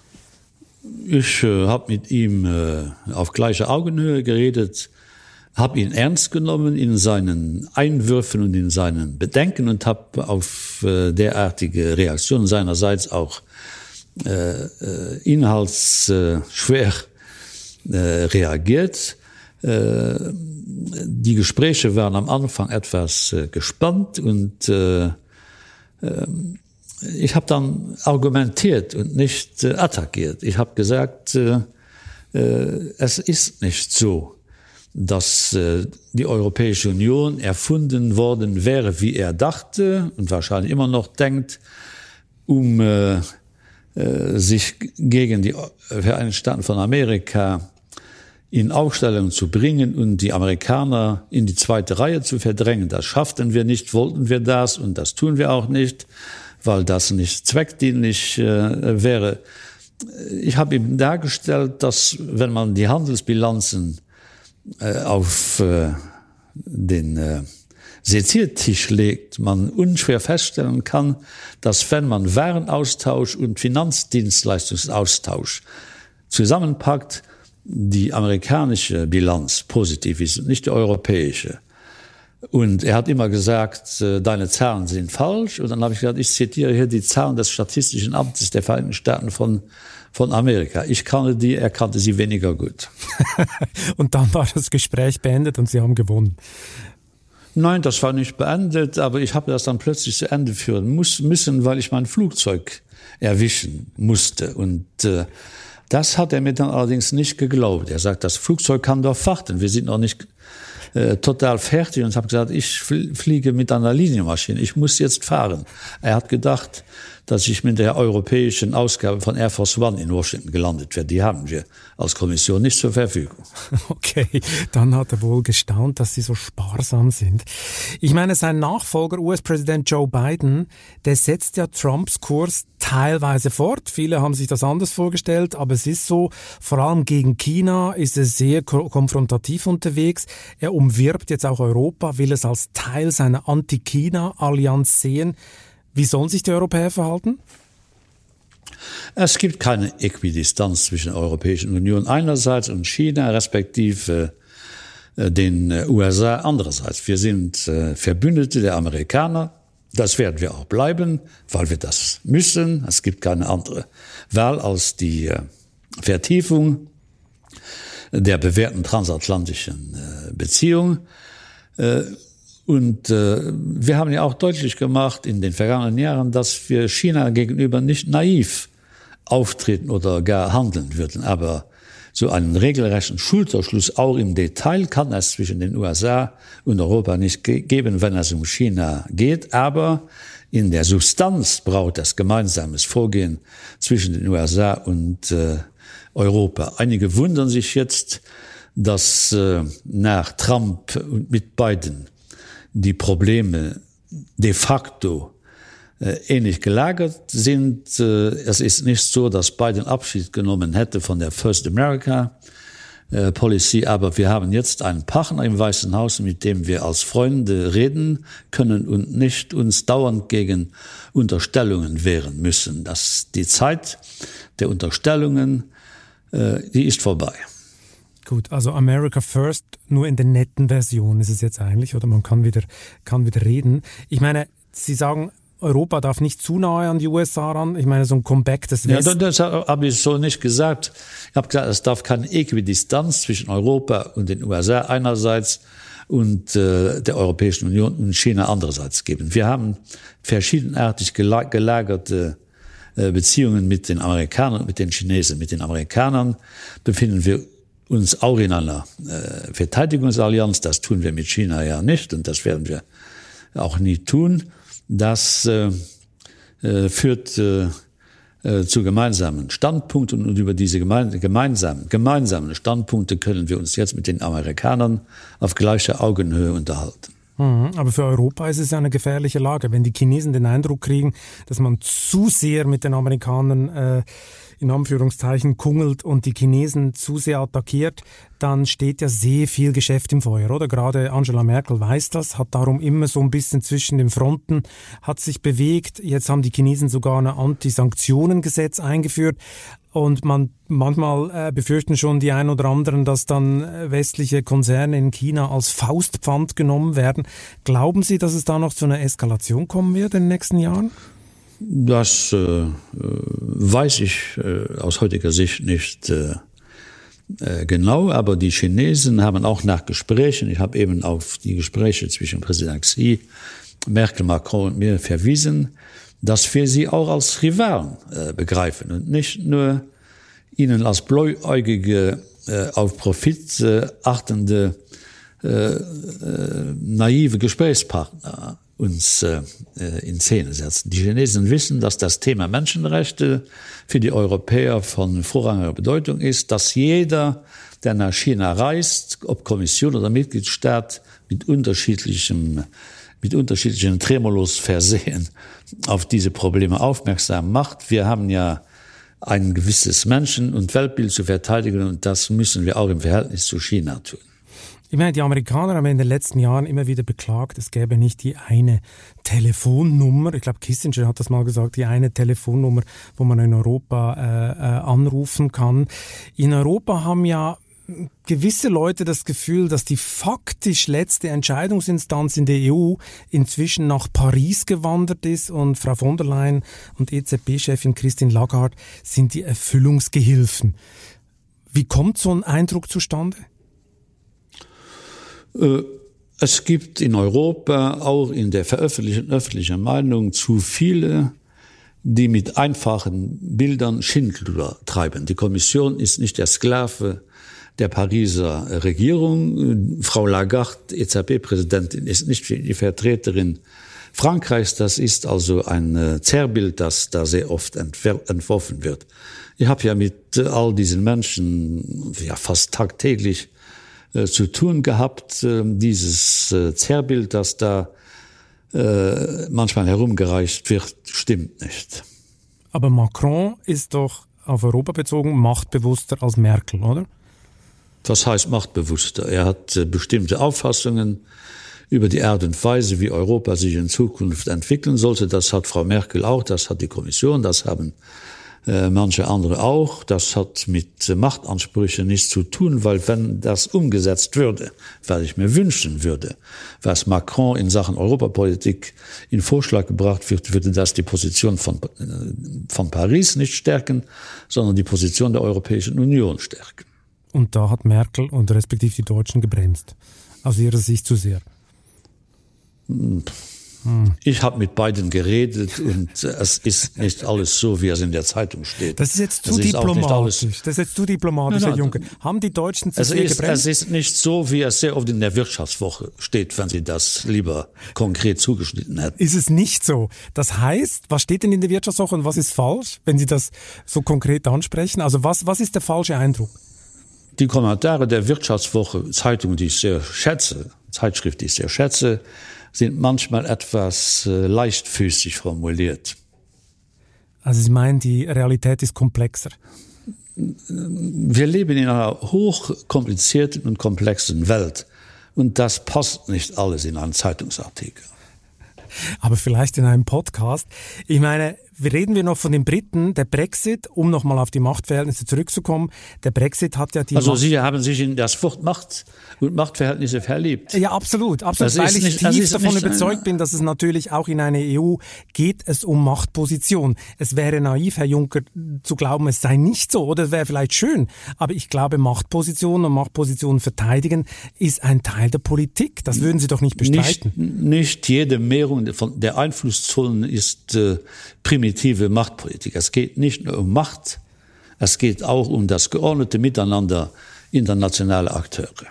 Ich äh, habe mit ihm äh, auf gleiche Augenhöhe geredet habe ihn ernst genommen in seinen Einwürfen und in seinen Bedenken und habe auf äh, derartige Reaktionen seinerseits auch äh, äh, inhaltsschwer äh, reagiert. Äh, die Gespräche waren am Anfang etwas äh, gespannt und äh, äh, ich habe dann argumentiert und nicht attackiert. Ich habe gesagt, es ist nicht so dass äh, die Europäische Union erfunden worden wäre, wie er dachte und wahrscheinlich immer noch denkt, um äh, äh, sich gegen die Vereinigten Staaten von Amerika in Aufstellung zu bringen und die Amerikaner in die zweite Reihe zu verdrängen. Das schafften wir nicht, wollten wir das und das tun wir auch nicht, weil das nicht zweckdienlich äh, wäre. Ich habe ihm dargestellt, dass wenn man die Handelsbilanzen äh, auf äh, den äh, Seziertisch legt, man unschwer feststellen kann, dass wenn man Warenaustausch und Finanzdienstleistungsaustausch zusammenpackt, die amerikanische Bilanz positiv ist und nicht die europäische. Und er hat immer gesagt, äh, deine Zahlen sind falsch. Und dann habe ich gesagt, ich zitiere hier die Zahlen des Statistischen Amtes der Vereinigten Staaten von von Amerika. Ich kannte die, er kannte sie weniger gut. (laughs) und dann war das Gespräch beendet und Sie haben gewonnen. Nein, das war nicht beendet, aber ich habe das dann plötzlich zu Ende führen muss, müssen, weil ich mein Flugzeug erwischen musste. Und äh, das hat er mir dann allerdings nicht geglaubt. Er sagt, das Flugzeug kann doch warten. Wir sind noch nicht äh, total fertig und habe gesagt, ich fliege mit einer Linienmaschine. Ich muss jetzt fahren. Er hat gedacht, dass ich mit der europäischen Ausgabe von Air Force One in Washington gelandet werde. Die haben wir als Kommission nicht zur Verfügung. (laughs) Okay, dann hat er wohl gestaunt, dass sie so sparsam sind. Ich meine, sein Nachfolger, US-Präsident Joe Biden, der setzt ja Trumps Kurs teilweise fort. Viele haben sich das anders vorgestellt, aber es ist so, vor allem gegen China ist er sehr konfrontativ unterwegs. Er umwirbt jetzt auch Europa, will es als Teil seiner Anti-China-Allianz sehen. Wie sollen sich die Europäer verhalten? Es gibt keine Äquidistanz zwischen der Europäischen Union einerseits und China respektive äh, den äh, USA andererseits. Wir sind äh, Verbündete der Amerikaner. Das werden wir auch bleiben, weil wir das müssen. Es gibt keine andere Wahl als die Vertiefung der bewährten transatlantischen Beziehung. Und äh, wir haben ja auch deutlich gemacht in den vergangenen Jahren, dass wir China gegenüber nicht naiv auftreten oder gar handeln würden. Aber so einen regelrechten Schulterschluss auch im Detail kann es zwischen den USA und Europa nicht ge geben, wenn es um China geht. Aber in der Substanz braucht es gemeinsames Vorgehen zwischen den USA und äh, Europa. Einige wundern sich jetzt, dass äh, nach Trump und mit Biden die Probleme de facto äh, ähnlich gelagert sind. Äh, es ist nicht so, dass Biden Abschied genommen hätte von der First America äh, Policy, aber wir haben jetzt einen Partner im Weißen Haus, mit dem wir als Freunde reden können und nicht uns dauernd gegen Unterstellungen wehren müssen. Das, die Zeit der Unterstellungen, die ist vorbei. Gut, also America First nur in der netten Version ist es jetzt eigentlich, oder man kann wieder, kann wieder reden. Ich meine, Sie sagen, Europa darf nicht zu nahe an die USA ran. Ich meine, so ein Comeback des West ja, das habe ich so nicht gesagt. Ich habe gesagt, es darf keine Äquidistanz zwischen Europa und den USA einerseits und äh, der Europäischen Union und China andererseits geben. Wir haben verschiedenartig gelagerte äh, Beziehungen mit den Amerikanern mit den Chinesen. Mit den Amerikanern befinden wir uns auch in einer äh, Verteidigungsallianz, das tun wir mit China ja nicht und das werden wir auch nie tun, das äh, äh, führt äh, äh, zu gemeinsamen Standpunkten und über diese gemein gemeinsamen, gemeinsamen Standpunkte können wir uns jetzt mit den Amerikanern auf gleicher Augenhöhe unterhalten. Mhm, aber für Europa ist es ja eine gefährliche Lage, wenn die Chinesen den Eindruck kriegen, dass man zu sehr mit den Amerikanern äh, in Anführungszeichen kungelt und die Chinesen zu sehr attackiert, dann steht ja sehr viel Geschäft im Feuer, oder? Gerade Angela Merkel weiß das, hat darum immer so ein bisschen zwischen den Fronten, hat sich bewegt. Jetzt haben die Chinesen sogar ein Anti-Sanktionen-Gesetz eingeführt. Und man manchmal äh, befürchten schon die ein oder anderen, dass dann äh, westliche Konzerne in China als Faustpfand genommen werden. Glauben Sie, dass es da noch zu einer Eskalation kommen wird in den nächsten Jahren? Das äh, weiß ich äh, aus heutiger Sicht nicht äh, äh, genau, aber die Chinesen haben auch nach Gesprächen, ich habe eben auf die Gespräche zwischen Präsident Xi, Merkel, Macron und mir verwiesen, dass wir sie auch als Rivalen äh, begreifen und nicht nur ihnen als bläuäugige äh, auf Profit äh, achtende äh, äh, naive Gesprächspartner uns äh, äh, in Szene setzen. Die Chinesen wissen, dass das Thema Menschenrechte für die Europäer von vorrangiger Bedeutung ist, dass jeder, der nach China reist, ob Kommission oder Mitgliedstaat mit unterschiedlichem mit unterschiedlichen Tremolos versehen auf diese Probleme aufmerksam macht. Wir haben ja ein gewisses Menschen- und Weltbild zu verteidigen und das müssen wir auch im Verhältnis zu China tun. Ich meine, die Amerikaner haben in den letzten Jahren immer wieder beklagt, es gäbe nicht die eine Telefonnummer. Ich glaube, Kissinger hat das mal gesagt, die eine Telefonnummer, wo man in Europa äh, äh, anrufen kann. In Europa haben ja gewisse Leute das Gefühl, dass die faktisch letzte Entscheidungsinstanz in der EU inzwischen nach Paris gewandert ist und Frau von der Leyen und EZB-Chefin Christine Lagarde sind die Erfüllungsgehilfen. Wie kommt so ein Eindruck zustande? Äh, es gibt in Europa auch in der veröffentlichten öffentlichen Meinung zu viele, die mit einfachen Bildern Schindluder treiben. Die Kommission ist nicht der Sklave der Pariser Regierung. Frau Lagarde, EZB-Präsidentin, ist nicht die Vertreterin Frankreichs. Das ist also ein äh, Zerrbild, das da sehr oft entworfen wird. Ich habe ja mit all diesen Menschen ja fast tagtäglich äh, zu tun gehabt. Äh, dieses äh, Zerrbild, das da manchmal herumgereicht wird, stimmt nicht. Aber Macron ist doch auf Europa bezogen machtbewusster als Merkel, oder? Was heißt machtbewusster? Er hat bestimmte Auffassungen über die Art und Weise, wie Europa sich in Zukunft entwickeln sollte. Das hat Frau Merkel auch, das hat die Kommission, das haben äh, manche andere auch. Das hat mit äh, Machtansprüchen nichts zu tun, weil wenn das umgesetzt würde, was ich mir wünschen würde, was Macron in Sachen Europapolitik in Vorschlag gebracht wird, würde das die Position von, äh, von Paris nicht stärken, sondern die Position der Europäischen Union stärken. Und da hat Merkel und respektiv die Deutschen gebremst. Aus ihrer Sicht zu sehr. Ich habe mit beiden geredet und es ist nicht alles so, wie es in der Zeitung steht. Das ist jetzt zu das diplomatisch. Das ist jetzt zu diplomatisch, Herr Juncker. Haben die Deutschen zu es sehr ist, gebremst? Es ist nicht so, wie es sehr oft in der Wirtschaftswoche steht, wenn Sie das lieber konkret zugeschnitten hätten. Ist es nicht so? Das heißt, was steht denn in der Wirtschaftswoche und was ist falsch, wenn Sie das so konkret ansprechen? Also was, was ist der falsche Eindruck? Die Kommentare der Wirtschaftswoche Zeitung, die ich sehr schätze, Zeitschrift, die ich sehr schätze, sind manchmal etwas äh, leichtfüßig formuliert. Also Sie meinen, die Realität ist komplexer. Wir leben in einer hochkomplizierten und komplexen Welt und das passt nicht alles in einen Zeitungsartikel. Aber vielleicht in einem Podcast. Ich meine, reden wir noch von den Briten, der Brexit, um nochmal auf die Machtverhältnisse zurückzukommen. Der Brexit hat ja die. Also Macht Sie haben sich in das Furcht Macht und Machtverhältnisse verliebt. Ja, absolut, absolut. Das weil ich nicht, tief davon überzeugt bin, dass es natürlich auch in einer EU geht es um Machtposition. Es wäre naiv, Herr Juncker, zu glauben, es sei nicht so, oder es wäre vielleicht schön. Aber ich glaube, Machtpositionen und Machtpositionen verteidigen ist ein Teil der Politik. Das würden Sie doch nicht bestreiten. Nicht, nicht jede Mehrung von der Einflusszonen ist äh, primitive Machtpolitik. Es geht nicht nur um Macht, es geht auch um das geordnete Miteinander internationaler Akteure.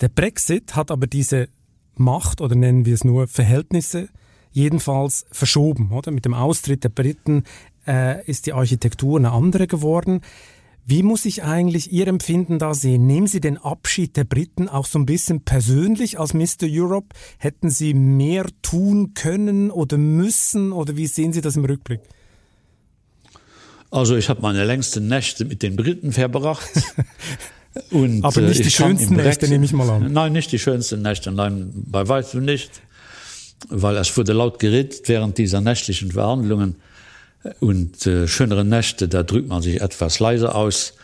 Der Brexit hat aber diese Macht oder nennen wir es nur Verhältnisse jedenfalls verschoben. Oder? Mit dem Austritt der Briten äh, ist die Architektur eine andere geworden. Wie muss ich eigentlich Ihr Empfinden da sehen? Nehmen Sie den Abschied der Briten auch so ein bisschen persönlich als Mr. Europe? Hätten Sie mehr tun können oder müssen oder wie sehen Sie das im Rückblick? Also ich habe meine längste Nächte mit den Briten verbracht. (laughs) Und, Aber nicht äh, die schönsten Nächte nehme ich mal an. Nein, nicht die schönsten Nächte, nein, bei weitem nicht, weil es wurde laut geredet während dieser nächtlichen Verhandlungen und äh, schönere Nächte, da drückt man sich etwas leiser aus.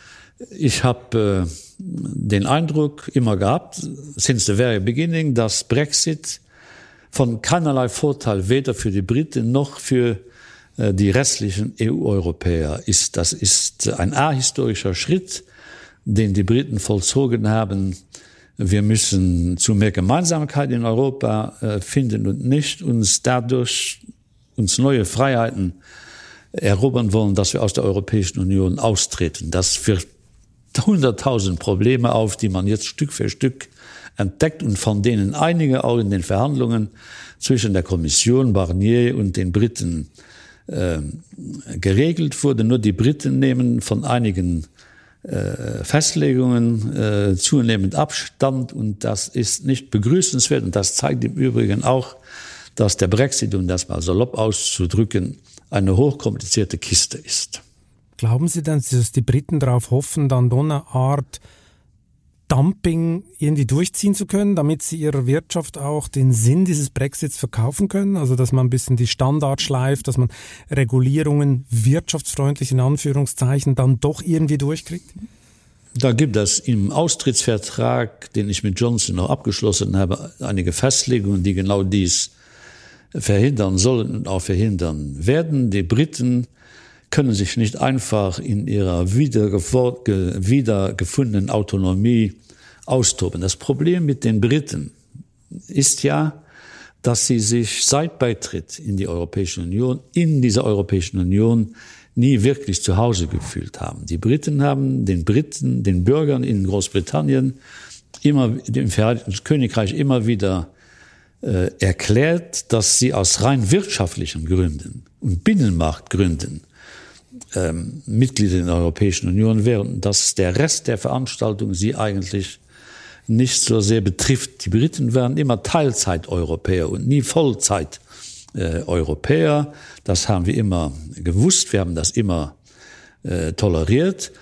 Ich habe äh, den Eindruck immer gehabt, since the very beginning, dass Brexit von keinerlei Vorteil weder für die Briten noch für äh, die restlichen EU-Europäer ist. Das ist ein ahistorischer Schritt, den die Briten vollzogen haben. Wir müssen zu mehr Gemeinsamkeit in Europa äh, finden und nicht uns dadurch uns neue Freiheiten erobern wollen, dass wir aus der Europäischen Union austreten. Das führt hunderttausend Probleme auf, die man jetzt Stück für Stück entdeckt und von denen einige auch in den Verhandlungen zwischen der Kommission Barnier und den Briten äh, geregelt wurde. Nur die Briten nehmen von einigen äh, Festlegungen äh, zunehmend Abstand und das ist nicht begrüßenswert und das zeigt im Übrigen auch, dass der Brexit, um das mal salopp auszudrücken, eine hochkomplizierte Kiste ist. Glauben Sie denn, dass die Briten darauf hoffen, dann so eine Art Dumping irgendwie durchziehen zu können, damit sie ihrer Wirtschaft auch den Sinn dieses Brexits verkaufen können? Also dass man ein bisschen die Standard schleift, dass man Regulierungen wirtschaftsfreundlich in Anführungszeichen dann doch irgendwie durchkriegt? Da gibt es im Austrittsvertrag, den ich mit Johnson noch abgeschlossen habe, einige Festlegungen, die genau dies verhindern sollen und auch verhindern werden. Die Briten können sich nicht einfach in ihrer wiedergefundenen Autonomie austoben. Das Problem mit den Briten ist ja, dass sie sich seit Beitritt in die Europäische Union, in dieser Europäischen Union nie wirklich zu Hause gefühlt haben. Die Briten haben den Briten, den Bürgern in Großbritannien immer im Vereinigten Königreich immer wieder äh, erklärt, dass sie aus rein wirtschaftlichen Gründen und Binnenmarktgründen ähm, Mitglieder in der Europäischen Union wären, dass der Rest der Veranstaltung sie eigentlich nicht so sehr betrifft. Die Briten wären immer Teilzeiteuropäer und nie Vollzeit äh. Das haben wir immer gewusst, wir haben das immer äh, toleriert.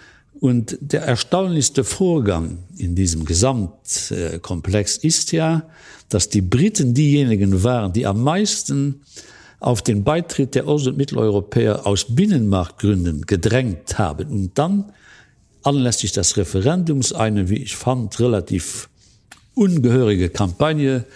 Und der erstaunlichste Vorgang in diesem Gesamtkomplex ist ja, dass die Briten diejenigen waren, die am meisten auf den Beitritt der Ost- und Mitteleuropäer aus Binnenmarktgründen gedrängt haben. Und dann anlässlich des Referendums eine, wie ich fand, relativ ungehörige Kampagne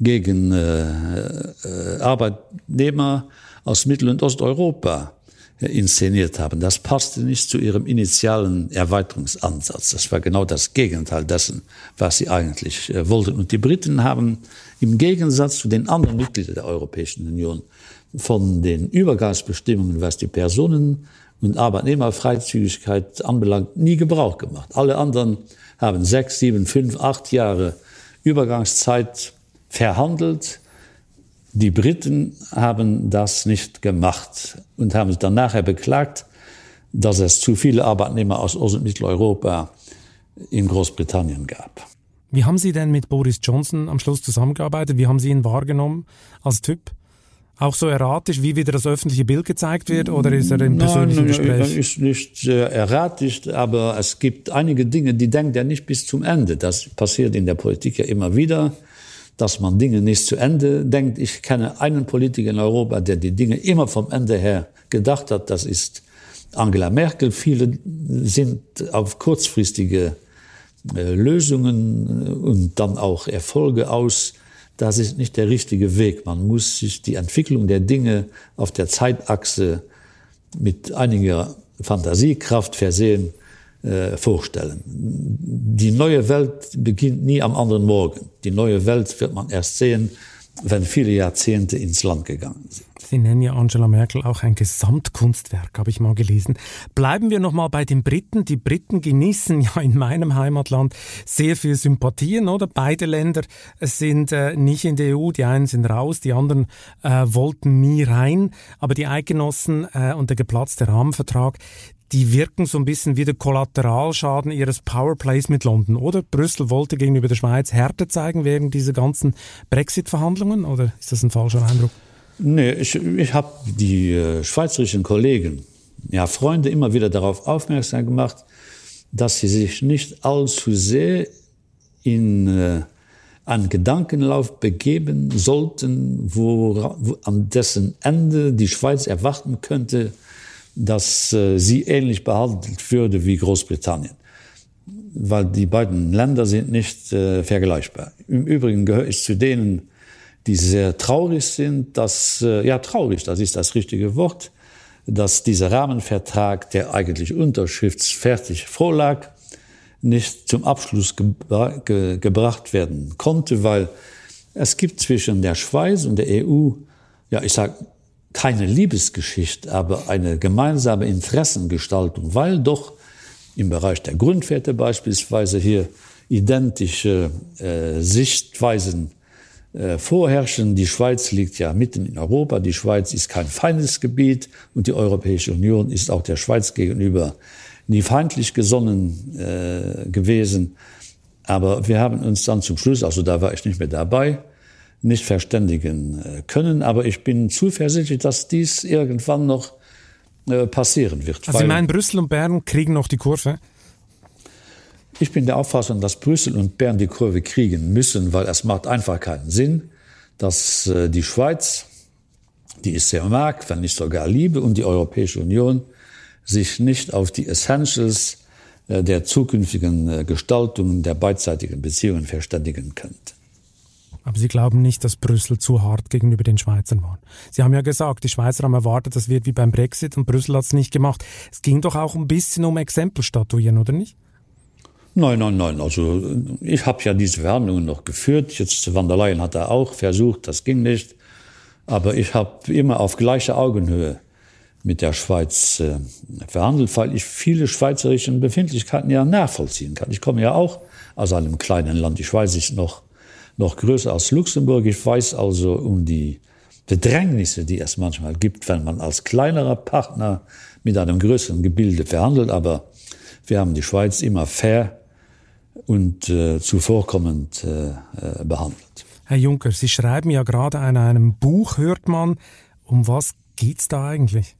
gegen äh, äh, Arbeitnehmer aus Mittel- und Osteuropa inszeniert haben. Das passte nicht zu ihrem initialen Erweiterungsansatz. Das war genau das Gegenteil dessen, was sie eigentlich äh, wollten. Und die Briten haben im Gegensatz zu den anderen Mitgliedern der Europäischen Union von den Übergangsbestimmungen, was die Personen und Arbeitnehmerfreizügigkeit anbelangt, nie Gebrauch gemacht. Alle anderen haben sechs, sieben, fünf, acht Jahre Übergangszeit verhandelt, Die Briten haben das nicht gemacht und haben es dann nachher beklagt, dass es zu viele Arbeitnehmer aus Ost- und Mitteleuropa in Großbritannien gab. Wie haben Sie denn mit Boris Johnson am Schluss zusammengearbeitet? Wie haben Sie ihn wahrgenommen als Typ? Auch so erratisch, wie wieder das öffentliche Bild gezeigt wird oder ist er im persönlichen nein, Gespräch? Nein, ist nicht erratisch, aber es gibt einige Dinge, die denkt er nicht bis zum Ende. Das passiert in der Politik ja immer wieder dass man Dinge nicht zu Ende denkt. Ich kenne einen Politiker in Europa, der die Dinge immer vom Ende her gedacht hat. Das ist Angela Merkel. Viele sind auf kurzfristige äh, Lösungen und dann auch Erfolge aus. Das ist nicht der richtige Weg. Man muss sich die Entwicklung der Dinge auf der Zeitachse mit einiger Fantasiekraft versehen äh, vorstellen. Die neue Welt beginnt nie am anderen Morgen. Die neue Welt wird man erst sehen, wenn viele Jahrzehnte ins Land gegangen sind. Sie nennen ja Angela Merkel auch ein Gesamtkunstwerk, habe ich mal gelesen. Bleiben wir noch mal bei den Briten. Die Briten genießen ja in meinem Heimatland sehr viel Sympathien, oder? Beide Länder sind äh, nicht in der EU. Die einen sind raus, die anderen äh, wollten nie rein. Aber die Eidgenossen äh, und der geplatzte Rahmenvertrag, die wirken so ein bisschen wie der Kollateralschaden ihres Powerplays mit London, oder? Brüssel wollte gegenüber der Schweiz Härte zeigen während dieser ganzen Brexit-Verhandlungen, oder ist das ein falscher Eindruck? Nee, ich, ich habe die äh, schweizerischen Kollegen, ja Freunde immer wieder darauf aufmerksam gemacht, dass sie sich nicht allzu sehr in äh, einen Gedankenlauf begeben sollten, wo, wo an dessen Ende die Schweiz erwarten könnte, dass äh, sie ähnlich behandelt würde wie Großbritannien, weil die beiden Länder sind nicht äh, vergleichbar. Im Übrigen gehöre ich zu denen, die sehr traurig sind, dass äh, ja traurig, das ist das richtige Wort, dass dieser Rahmenvertrag, der eigentlich unterschriftsfertig vorlag, nicht zum Abschluss gebra ge gebracht werden konnte, weil es gibt zwischen der Schweiz und der EU ja ich sage keine Liebesgeschichte, aber eine gemeinsame Interessengestaltung, weil doch im Bereich der Grundwerte beispielsweise hier identische äh, Sichtweisen äh, vorherrschen. Die Schweiz liegt ja mitten in Europa. Die Schweiz ist kein feines Gebiet und die Europäische Union ist auch der Schweiz gegenüber nie feindlich gesonnen äh, gewesen. Aber wir haben uns dann zum Schluss, also da war ich nicht mehr dabei, nicht verständigen äh, können. Aber ich bin zuversichtlich, dass dies irgendwann noch äh, passieren wird. Also Sie meinen, Brüssel und Bern kriegen noch die Kurve? Ich bin der Auffassung, dass Brüssel und Bern die Kurve kriegen müssen, weil es macht einfach keinen Sinn, dass äh, die Schweiz, die ist sehr mag, wenn nicht sogar liebe und die Europäische Union sich nicht auf die Essentials der zukünftigen Gestaltungen der beidseitigen Beziehungen verständigen könnte. Aber Sie glauben nicht, dass Brüssel zu hart gegenüber den Schweizern war. Sie haben ja gesagt, die Schweizer haben erwartet, das wird wie beim Brexit und Brüssel hat es nicht gemacht. Es ging doch auch ein bisschen um Exempelstatuieren, oder nicht? Nein, nein, nein. Also ich habe ja diese Verhandlungen noch geführt. Jetzt Van der Leyen hat er auch versucht, das ging nicht. Aber ich habe immer auf gleiche Augenhöhe mit der Schweiz äh, verhandelt, weil ich viele schweizerische Befindlichkeiten ja nachvollziehen kann. Ich komme ja auch aus einem kleinen Land. Ich weiß ich noch noch größer als Luxemburg. Ich weiß also um die Bedrängnisse, die es manchmal gibt, wenn man als kleinerer Partner mit einem größeren Gebilde verhandelt. Aber wir haben die Schweiz immer fair und äh, zuvorkommend äh, äh, behandelt. Herr Juncker, Sie schreiben ja gerade an einem Buch, hört man. Um was geht es da eigentlich?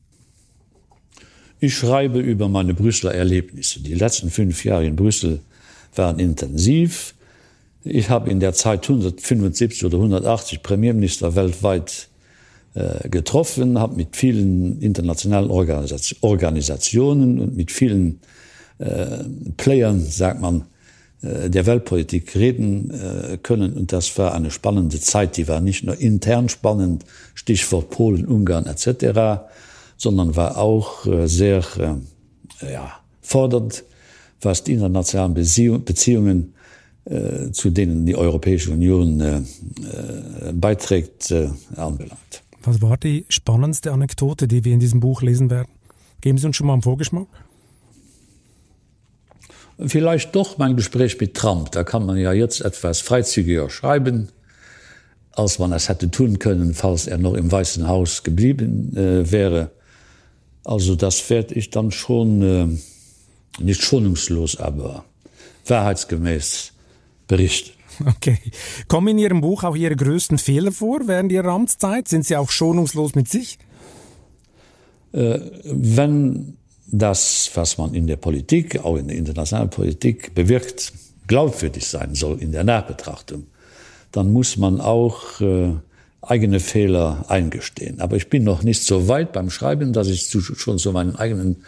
Ich schreibe über meine Brüsseler Erlebnisse. Die letzten fünf Jahre in Brüssel waren intensiv. Ich habe in der Zeit 175 oder 180 Premierminister weltweit äh, getroffen, habe mit vielen internationalen Organisation, Organisationen und mit vielen äh, Playern, sagt man, äh, der Weltpolitik reden äh, können. Und das war eine spannende Zeit, die war nicht nur intern spannend, Stichwort Polen, Ungarn etc., sondern war auch äh, sehr äh, ja, fordernd, was die internationalen Beziehungen Äh, zu denen die Europäische Union äh, äh, beiträgt, äh, anbelangt. Was war die spannendste Anekdote, die wir in diesem Buch lesen werden? Geben Sie uns schon mal einen Vorgeschmack? Vielleicht doch mein Gespräch mit Trump. Da kann man ja jetzt etwas freizügiger schreiben, als man es hätte tun können, falls er noch im Weißen Haus geblieben äh, wäre. Also das werde ich dann schon äh, nicht schonungslos, aber wahrheitsgemäß bericht. Okay. Kommen in Ihrem Buch auch Ihre größten Fehler vor während Ihrer Amtszeit? Sind Sie auch schonungslos mit sich? Äh, wenn das, was man in der Politik, auch in der internationalen Politik bewirkt, glaubwürdig sein soll in der Nachbetrachtung, dann muss man auch äh, eigene Fehler eingestehen. Aber ich bin noch nicht so weit beim Schreiben, dass ich zu, schon zu meinen eigenen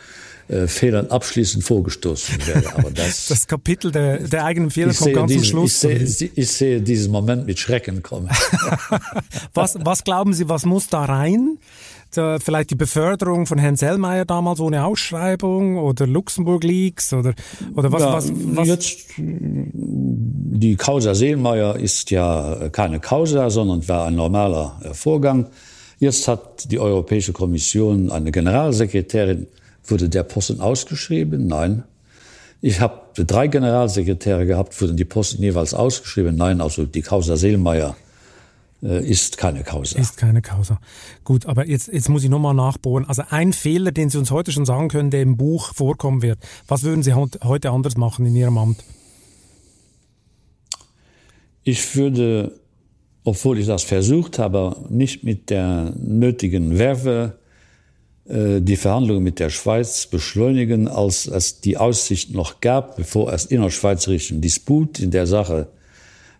äh, Fehlern abschließend vorgestoßen werde. Aber (laughs) das, das Kapitel der, der eigenen Fehler kommt ganz diesen, Schluss. Ich sehe, ich sehe diesen Moment mit Schrecken kommen. (laughs) was, was glauben Sie, was muss da rein? vielleicht die Beförderung von Herrn Sellmeier damals ohne Ausschreibung oder Luxemburg Leaks oder, oder was, ja, was, was? Jetzt, die Causa Seelmeier ist ja keine Causa, sondern war ein normaler äh, Vorgang. Jetzt hat die Europäische Kommission eine Generalsekretärin wurde der Posten ausgeschrieben? Nein. Ich habe drei Generalsekretäre gehabt, wurden die Posten jeweils ausgeschrieben. Nein, also die Causa Seelmeier äh, ist keine Causa. Ist keine Causa. Gut, aber jetzt, jetzt muss ich nochmal nachbohren. Also ein Fehler, den Sie uns heute schon sagen können, der im Buch vorkommen wird. Was würden Sie heute anders machen in Ihrem Amt? Ich würde, obwohl ich das versucht habe, nicht mit der nötigen Werbe die Verhandlungen mit der Schweiz beschleunigen, als es die Aussicht noch gab, bevor es innerschweizerischen Disput in der Sache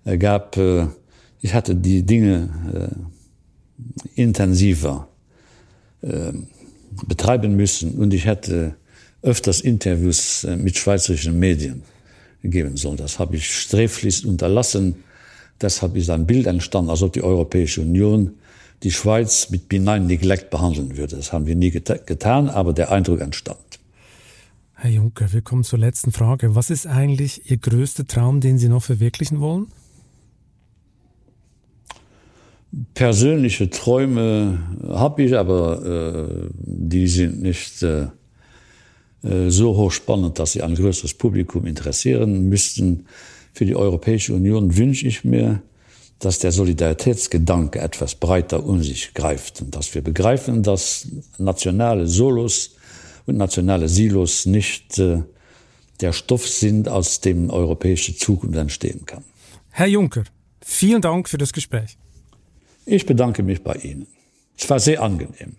äh, gab. Äh, ich hatte die Dinge intensiver betreiben müssen und ich hätte öfters Interviews mit schweizerischen Medien geben sollen. Das habe ich sträflichst unterlassen. Deshalb ist ein Bild entstanden, als ob die Europäische Union die Schweiz mit Binein Neglect behandeln würde. Das haben wir nie get getan, aber der Eindruck entstand. Herr Juncker, wir kommen zur letzten Frage. Was ist eigentlich Ihr größter Traum, den Sie noch verwirklichen wollen? Persönliche Träume habe ich, aber äh, die sind nicht äh, äh so hochspannend, dass sie ein größeres Publikum interessieren müssten. Für die Europäische Union wünsche ich mir, dass der Solidaritätsgedanke etwas breiter um sich greift und dass wir begreifen, dass nationale Solos und nationale Silos nicht äh, der Stoff sind, aus dem europäische Zukunft entstehen kann. Herr Juncker, vielen Dank für das Gespräch. Ich bedanke mich bei Ihnen. Es war sehr angenehm.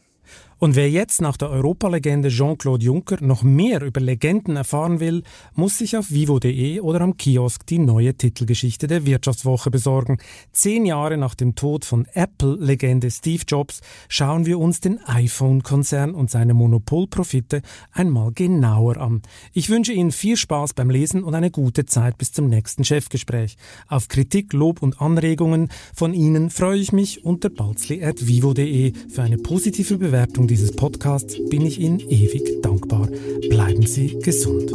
Und wer jetzt nach der Europalegende Jean-Claude Juncker noch mehr über Legenden erfahren will, muss sich auf vivo.de oder am Kiosk die neue Titelgeschichte der Wirtschaftswoche besorgen. Zehn Jahre nach dem Tod von Apple-Legende Steve Jobs schauen wir uns den iPhone-Konzern und seine Monopolprofite einmal genauer an. Ich wünsche Ihnen viel Spaß beim Lesen und eine gute Zeit bis zum nächsten Chefgespräch. Auf Kritik, Lob und Anregungen von Ihnen freue ich mich unter balzli.vivo.de für eine positive Bewertung dieses Podcasts bin ich Ihnen ewig dankbar. Bleiben Sie gesund.